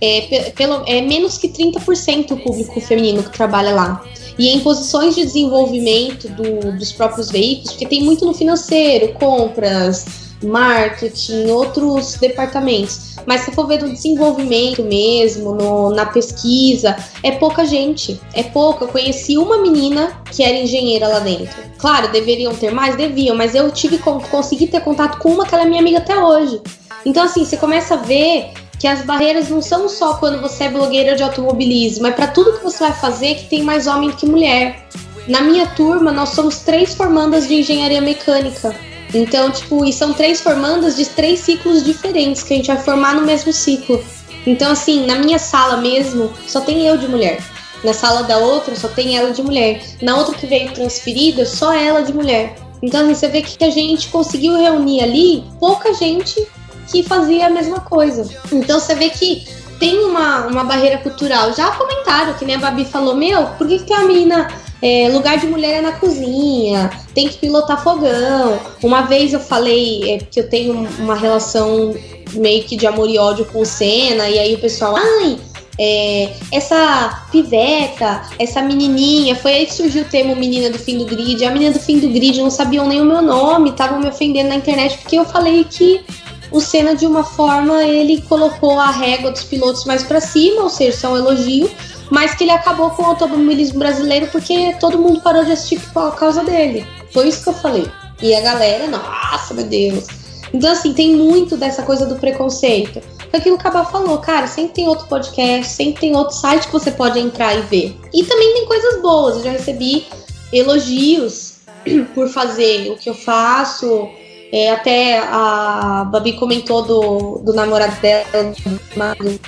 é, pelo, é menos que 30% o público feminino que trabalha lá e em posições de desenvolvimento do, dos próprios veículos, porque tem muito no financeiro, compras, marketing, outros departamentos. Mas se for ver no desenvolvimento mesmo, no, na pesquisa, é pouca gente. É pouca. Eu conheci uma menina que era engenheira lá dentro. Claro, deveriam ter mais? Deviam, mas eu tive consegui ter contato com uma que ela é minha amiga até hoje. Então, assim, você começa a ver que as barreiras não são só quando você é blogueira de automobilismo, é para tudo que você vai fazer que tem mais homem que mulher. Na minha turma, nós somos três formandas de engenharia mecânica. Então, tipo, e são três formandas de três ciclos diferentes que a gente vai formar no mesmo ciclo. Então, assim, na minha sala mesmo, só tem eu de mulher. Na sala da outra, só tem ela de mulher. Na outra que veio transferida, só ela de mulher. Então, assim, você vê que a gente conseguiu reunir ali pouca gente que fazia a mesma coisa. Então você vê que tem uma, uma barreira cultural. Já comentaram, que nem a Babi falou, meu, por que, que a menina. É, lugar de mulher é na cozinha, tem que pilotar fogão. Uma vez eu falei é, que eu tenho uma relação meio que de amor e ódio com o Senna, e aí o pessoal, ai, é, essa piveta, essa menininha, foi aí que surgiu o termo menina do fim do grid. A menina do fim do grid não sabiam nem o meu nome, estavam me ofendendo na internet porque eu falei que o Senna de uma forma ele colocou a régua dos pilotos mais para cima, ou seja, isso é um elogio, mas que ele acabou com o automobilismo brasileiro porque todo mundo parou de assistir por causa dele. Foi isso que eu falei. E a galera, nossa, meu Deus. Então, assim, tem muito dessa coisa do preconceito. Foi aquilo que o Cabal falou, cara, sempre tem outro podcast, sempre tem outro site que você pode entrar e ver. E também tem coisas boas. Eu já recebi elogios (clears throat) por fazer o que eu faço, é, até a Babi comentou do, do namorado dela,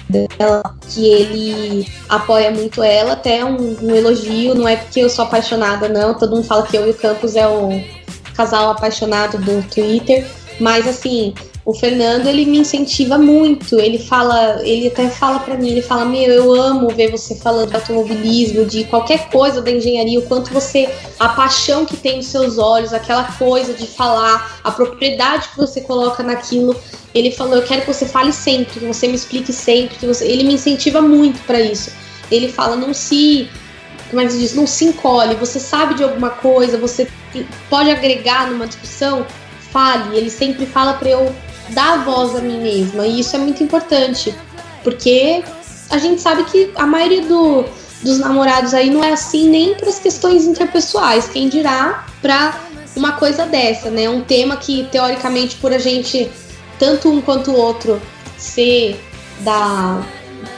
dela, que ele apoia muito ela, até um, um, elogio, não é porque eu sou apaixonada, não. Todo mundo fala que eu e o Campos é o casal apaixonado do Twitter, mas assim, o Fernando, ele me incentiva muito. Ele fala, ele até fala para mim, ele fala: "Meu, eu amo ver você falando de automobilismo, de qualquer coisa da engenharia, o quanto você a paixão que tem nos seus olhos, aquela coisa de falar, a propriedade que você coloca naquilo". Ele falou: "Eu quero que você fale sempre, que você me explique sempre, que você". Ele me incentiva muito para isso. Ele fala: "Não se como é que diz? Não se encolhe. Você sabe de alguma coisa, você pode agregar numa discussão, fale. Ele sempre fala para eu dar voz a mim mesma. E isso é muito importante, porque a gente sabe que a maioria do, dos namorados aí não é assim nem para as questões interpessoais, quem dirá para uma coisa dessa, né? Um tema que teoricamente por a gente tanto um quanto o outro ser da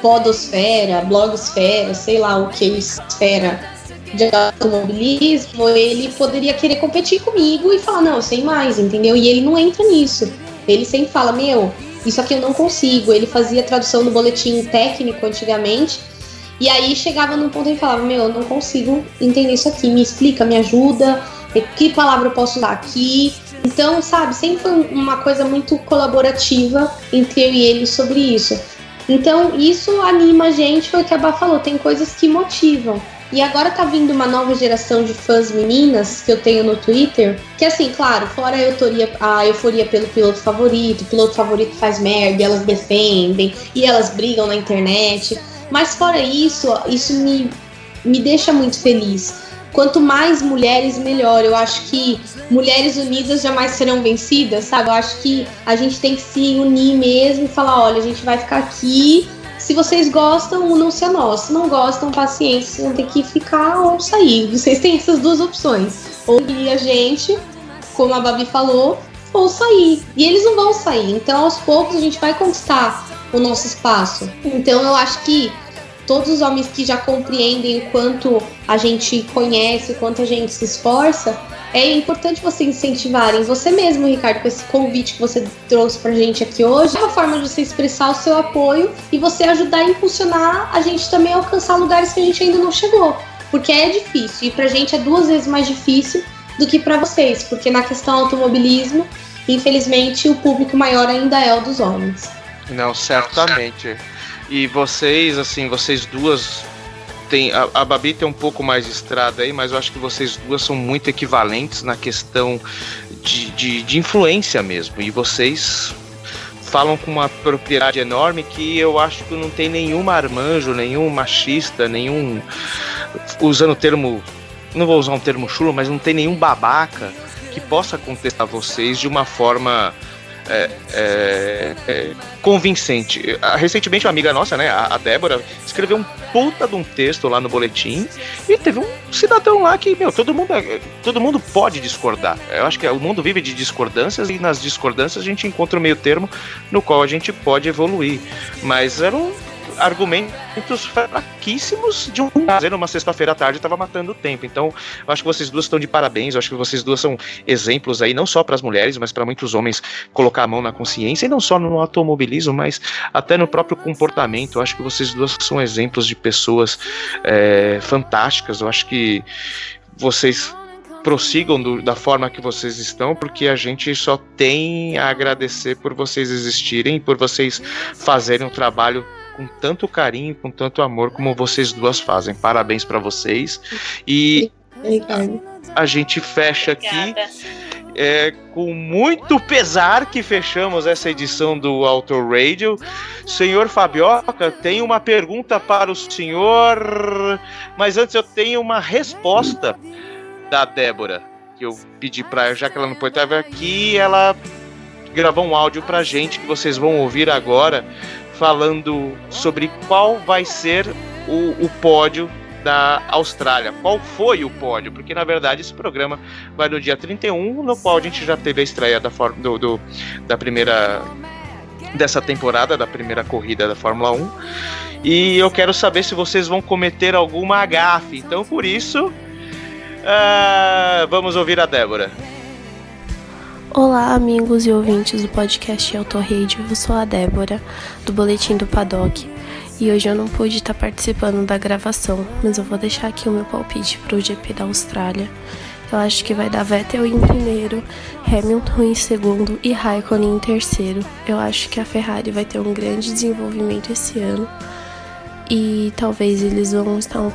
podosfera, blogosfera, sei lá o que esfera de automobilismo, ele poderia querer competir comigo e falar, não, sei mais, entendeu? E ele não entra nisso. Ele sempre fala: Meu, isso aqui eu não consigo. Ele fazia tradução no boletim técnico antigamente. E aí chegava num ponto e falava: Meu, eu não consigo entender isso aqui. Me explica, me ajuda. que palavra eu posso usar aqui. Então, sabe, sempre foi uma coisa muito colaborativa entre eu e ele sobre isso. Então, isso anima a gente, foi o que a Bá falou, tem coisas que motivam. E agora tá vindo uma nova geração de fãs meninas que eu tenho no Twitter. Que assim, claro, fora a euforia, a euforia pelo piloto favorito, o piloto favorito faz merda, elas defendem e elas brigam na internet. Mas fora isso, isso me, me deixa muito feliz. Quanto mais mulheres, melhor. Eu acho que mulheres unidas jamais serão vencidas, sabe? Eu acho que a gente tem que se unir mesmo e falar: olha, a gente vai ficar aqui se vocês gostam, unam-se a nós. Se não gostam, paciência, vocês vão ter que ficar ou sair. Vocês têm essas duas opções. Ou ir a gente, como a Babi falou, ou sair. E eles não vão sair. Então, aos poucos, a gente vai conquistar o nosso espaço. Então, eu acho que todos os homens que já compreendem o quanto a gente conhece, o quanto a gente se esforça, é importante vocês incentivarem você mesmo, Ricardo, com esse convite que você trouxe pra gente aqui hoje. É uma forma de você expressar o seu apoio e você ajudar a impulsionar a gente também a alcançar lugares que a gente ainda não chegou. Porque é difícil, e pra gente é duas vezes mais difícil do que pra vocês, porque na questão automobilismo, infelizmente, o público maior ainda é o dos homens. Não, certamente. E vocês, assim, vocês duas. Tem, a, a Babi tem um pouco mais de estrada aí, mas eu acho que vocês duas são muito equivalentes na questão de, de, de influência mesmo. E vocês falam com uma propriedade enorme que eu acho que não tem nenhum marmanjo, nenhum machista, nenhum. Usando o termo. Não vou usar um termo chulo, mas não tem nenhum babaca que possa contestar vocês de uma forma é, é, é, convincente. Ah, Recentemente, uma amiga nossa, né, a Débora, escreveu um puta de um texto lá no boletim e teve um cidadão lá que, meu, todo mundo, é- todo mundo pode discordar. Eu acho que o mundo vive de discordâncias e nas discordâncias a gente encontra o meio termo no qual a gente pode evoluir. Mas eram argumentos fraquíssimos de um prazer numa sexta-feira à tarde estava matando o tempo. Então, eu acho que vocês duas estão de parabéns. Eu acho que vocês duas são exemplos aí, não só para as mulheres, mas para muitos homens colocar a mão na consciência, e não só no automobilismo, mas até no próprio comportamento. Eu acho que vocês duas são exemplos de pessoas é, fantásticas. Eu acho que vocês prossigam do- da forma que vocês estão, porque a gente só tem a agradecer por vocês existirem, por vocês fazerem um trabalho com tanto carinho, com tanto amor como vocês duas fazem. Parabéns para vocês. E Ricardo. a gente fecha aqui é com muito pesar que fechamos essa edição do Auto Radio. Senhor Fabioca, tenho uma pergunta para o senhor, mas antes eu tenho uma resposta da Débora, que eu pedi para já que ela não pode estar aqui, ela gravou um áudio pra gente que vocês vão ouvir agora, falando sobre qual vai ser o, o pódio da Austrália. Qual foi o pódio? Porque na verdade esse programa vai no dia 31, no qual a gente já teve a estreia da, do, do- da primeira dessa temporada, da primeira corrida da Fórmula 1. E eu quero saber se vocês vão cometer alguma gafe. Então, por isso, ah, vamos ouvir a Débora. Olá, amigos e ouvintes do podcast Auto Radio. Eu sou a Débora, do Boletim do Paddock. E hoje eu não pude estar participando da gravação, mas eu vou deixar aqui o meu palpite para o GP da Austrália. Eu acho que vai dar Vettel em primeiro, Hamilton em segundo e Raikkonen em terceiro. Eu acho que a Ferrari vai ter um grande desenvolvimento esse ano. E talvez eles vão estar um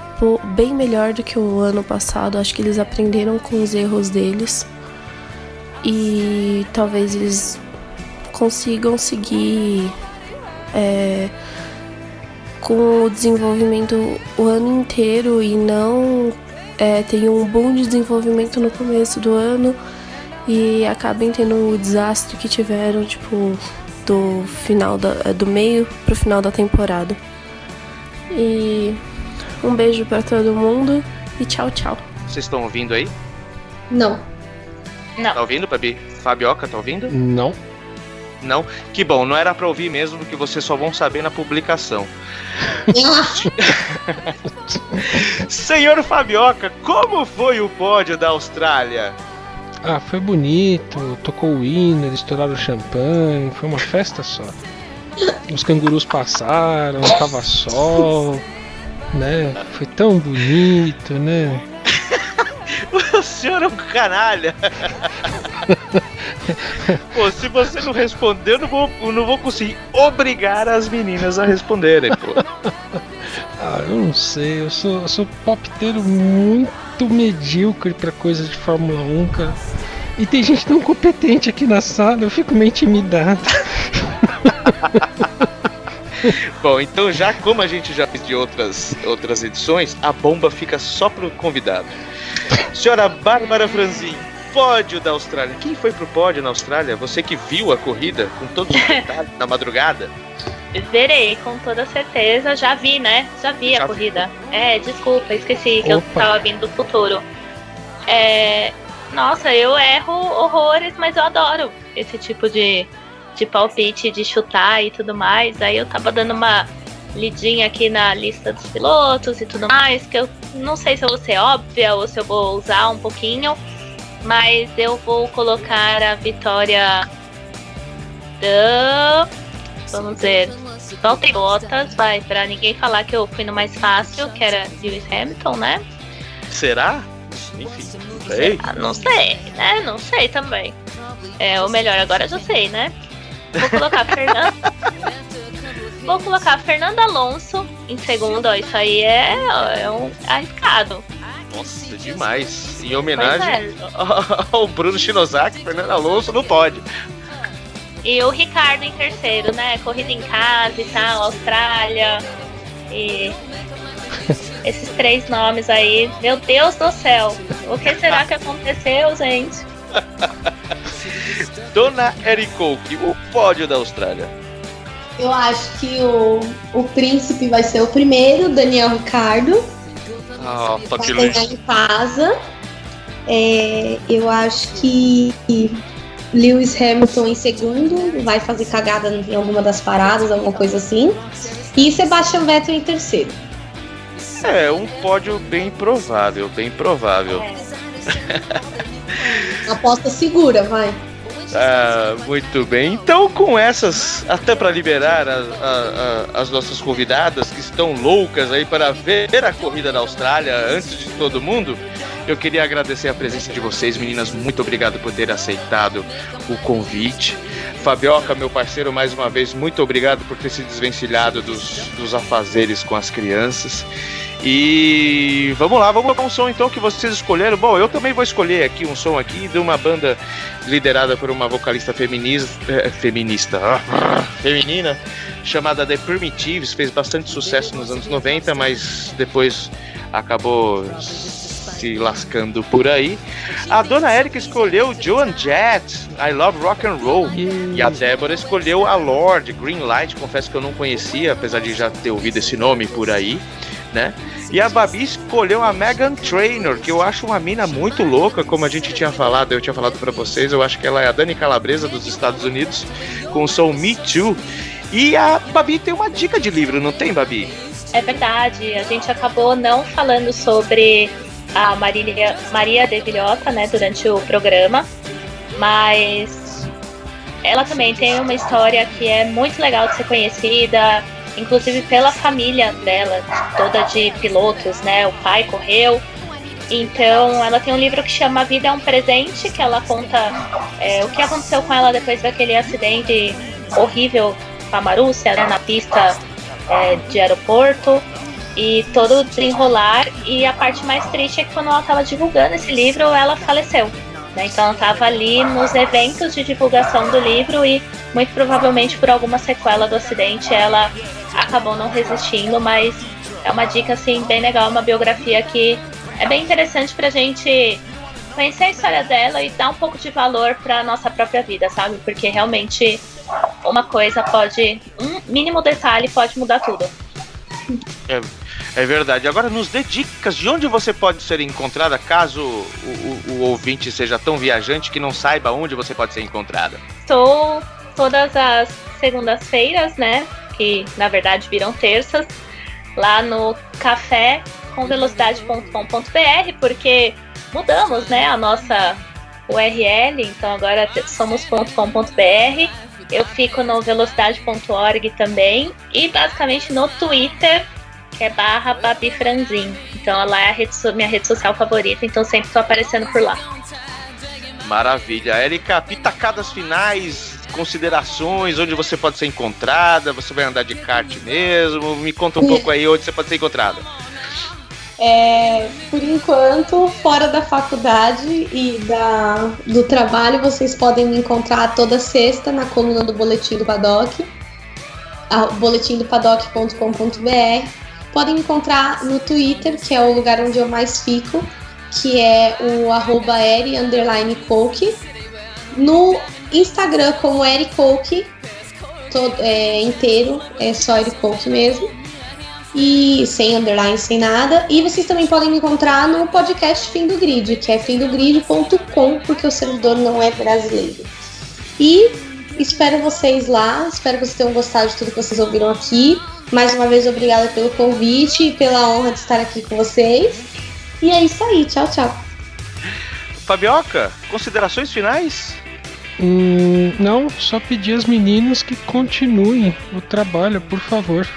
bem melhor do que o ano passado. Acho que eles aprenderam com os erros deles e talvez eles consigam seguir é, com o desenvolvimento o ano inteiro e não é, tenham um bom desenvolvimento no começo do ano e acabem tendo o desastre que tiveram tipo do final da, é, do meio pro final da temporada e um beijo para todo mundo e tchau tchau Vocês estão ouvindo aí? Não. Tá ouvindo, Babi? Fabioca, tá ouvindo? Não. Não? Que bom, não era pra ouvir mesmo, porque vocês só vão saber na publicação. (laughs) Senhor Fabioca, como foi o pódio da Austrália? Ah, foi bonito, tocou o hino, eles estouraram o champanhe, foi uma festa só. Os cangurus passaram, tava sol, né? Foi tão bonito, né? (laughs) senhor é um canalha. (laughs) pô, se você não responder, eu não vou, eu não vou conseguir obrigar as meninas a responderem, pô. (laughs) Ah, eu não sei, eu sou, eu sou popteiro muito medíocre pra coisa de Fórmula 1, cara. E tem gente tão competente aqui na sala, eu fico meio intimidado. Bom, então já como a gente já fez de outras, outras edições, a bomba fica só pro convidado. Senhora Bárbara Franzin, pódio da Austrália. Quem foi pro pódio na Austrália? Você que viu a corrida com todos os (laughs) detalhes na madrugada? Verei, com toda certeza. Já vi, né? Já vi Já a vi. corrida. É, desculpa, esqueci que eu tava vindo do futuro. É. Nossa, eu erro horrores, mas eu adoro esse tipo de, de palpite, de chutar e tudo mais. Aí eu tava dando uma lidinha aqui na lista dos pilotos e tudo mais, que eu não sei se eu vou ser óbvia ou se eu vou usar um pouquinho, mas eu vou colocar a vitória da. Vamos dizer. Valtteri Bottas, vai, pra ninguém falar que eu fui no mais fácil, que era Lewis Hamilton, né? Será? Enfim, não sei. Ah, não sei, né? Não sei também. É, ou melhor, agora eu já sei, né? Vou colocar (laughs) Fernando. Vou colocar Fernando Alonso em segundo, ó. Isso aí é, é um arriscado. Nossa, demais. Em homenagem é. (laughs) ao Bruno Shinosaki, Fernando Alonso não pode. E o Ricardo em terceiro, né? Corrida em casa e tal, Austrália. E (laughs) esses três nomes aí, meu Deus do céu. O que será que aconteceu, gente? (laughs) Dona Ericouque, o pódio da Austrália. Eu acho que o, o príncipe vai ser o primeiro, Daniel Ricardo. Ah, Vai toque ganhar luz. em casa. É, eu acho que Lewis Hamilton em segundo, vai fazer cagada em alguma das paradas, alguma coisa assim. E Sebastian Vettel em terceiro. É, um pódio bem provável, bem provável. Aposta segura, vai. Ah, muito bem. Então, com essas, até para liberar a- a- a- as nossas convidadas que estão loucas aí para ver a corrida da Austrália antes de todo mundo, eu queria agradecer a presença de vocês, meninas. Muito obrigado por ter aceitado o convite. Fabioca, meu parceiro, mais uma vez, muito obrigado por ter se desvencilhado dos, dos afazeres com as crianças. E vamos lá, vamos com um som então que vocês escolheram. Bom, eu também vou escolher aqui um som aqui de uma banda liderada por uma vocalista feminista, eh, feminista, ah, feminina, chamada The Primitives, fez bastante sucesso nos anos 90, mas depois acabou se lascando por aí. A dona Erika escolheu Joan Jett, I Love Rock and Roll. E a Débora escolheu a Lorde, Green Light, confesso que eu não conhecia, apesar de já ter ouvido esse nome por aí, né? E a Babi escolheu a Megan Trainor, que eu acho uma mina muito louca, como a gente tinha falado, eu tinha falado pra vocês, eu acho que ela é a Dani Calabresa dos Estados Unidos, com o som Me Too. E a Babi tem uma dica de livro, não tem, Babi? É verdade, a gente acabou não falando sobre a Marília, Maria de Vilhota, né, durante o programa, mas ela também tem uma história que é muito legal de ser conhecida, inclusive pela família dela, toda de pilotos, né? O pai correu. Então, ela tem um livro que chama Vida é um Presente, que ela conta é, o que aconteceu com ela depois daquele acidente horrível com a Marúcia, né, na pista é, de aeroporto e todo o desenrolar. E a parte mais triste é que quando ela estava divulgando esse livro, ela faleceu. né? Então ela estava ali nos eventos de divulgação do livro e muito provavelmente por alguma sequela do acidente ela acabou não resistindo, mas é uma dica assim bem legal, uma biografia que é bem interessante pra gente conhecer a história dela e dar um pouco de valor pra nossa própria vida, sabe? Porque realmente uma coisa pode, um mínimo detalhe pode mudar tudo. É verdade. Agora nos dê dicas de onde você pode ser encontrada caso o, o- o ouvinte seja tão viajante que não saiba onde você pode ser encontrada. Estou todas as segundas-feiras, né? Que na verdade viram terças, lá no café com velocidade.com.br, porque mudamos, né, a nossa URL, então agora te- somos .com.br. Eu fico no velocidade.org também e basicamente no Twitter que é barra Babi Franzin. Então lá é a rede so- minha rede social favorita, então sempre tô aparecendo por lá. Maravilha. Érica, pitacadas finais, considerações, onde você pode ser encontrada, você vai andar de kart mesmo, me conta um pouco aí onde você pode ser encontrada. É, por enquanto, fora da faculdade e da, do trabalho, vocês podem me encontrar toda sexta na coluna do Boletim do Paddock, boletimdopaddock.com.br. Podem me encontrar no Twitter, que é o lugar onde eu mais fico, que é o arroba coke. No Instagram como Eri Coke, todo, é, inteiro, é só Eri Coke mesmo e sem underline, sem nada. E vocês também podem me encontrar no podcast Fim do Grid, que é fimdogrid.com, porque o servidor não é brasileiro. E espero vocês lá, espero que vocês tenham gostado de tudo que vocês ouviram aqui. Mais uma vez, obrigada pelo convite e pela honra de estar aqui com vocês. E é isso aí, tchau, tchau. Fabioca, considerações finais? Hum, não, só pedir aos meninos que continuem o trabalho, por favor.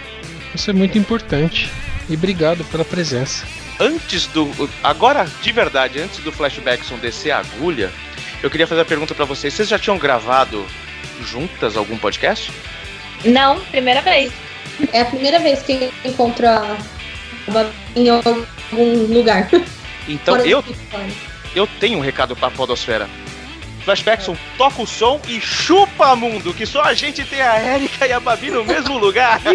Isso é muito importante. E obrigado pela presença. Antes do. Agora, de verdade, antes do Flashbackson descer a agulha, eu queria fazer a pergunta pra vocês. Vocês já tinham gravado juntas algum podcast? Não, primeira vez. É a primeira vez que eu encontro a Babi em algum lugar. Então Fora eu, eu tenho um recado pra Podosfera. Flashbackson, toca o som e chupa mundo, que só a gente tem a Erika e a Babi no mesmo lugar. (laughs)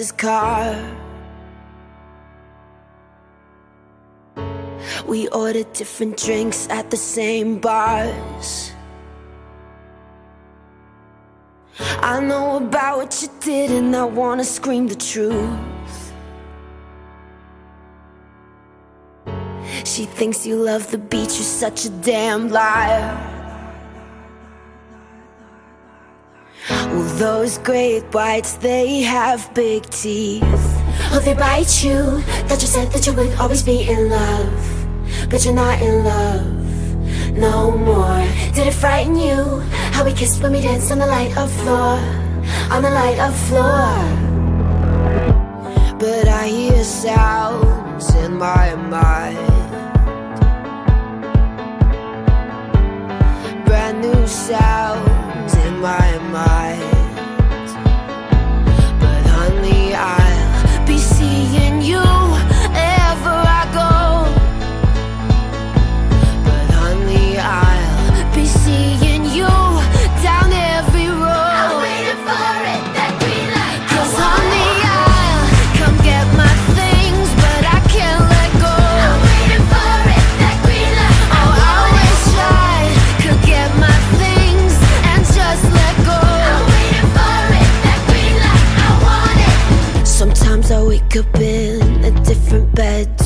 else's car. We ordered different drinks at the same bars. I know about what you did, and I wanna scream the truth. She thinks you love the beach, you're such a damn liar. Well, those great whites, they have big teeth. Oh, they bite you. That you said that you would always be in love. But you're not in love no more. Did it frighten you? How we kissed when we danced on the light of floor. On the light of floor. But I hear sounds in my mind. brand new sounds in my mind.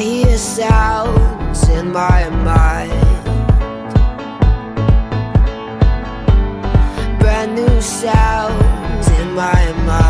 I hear sounds in my mind. Brand new sounds in my mind.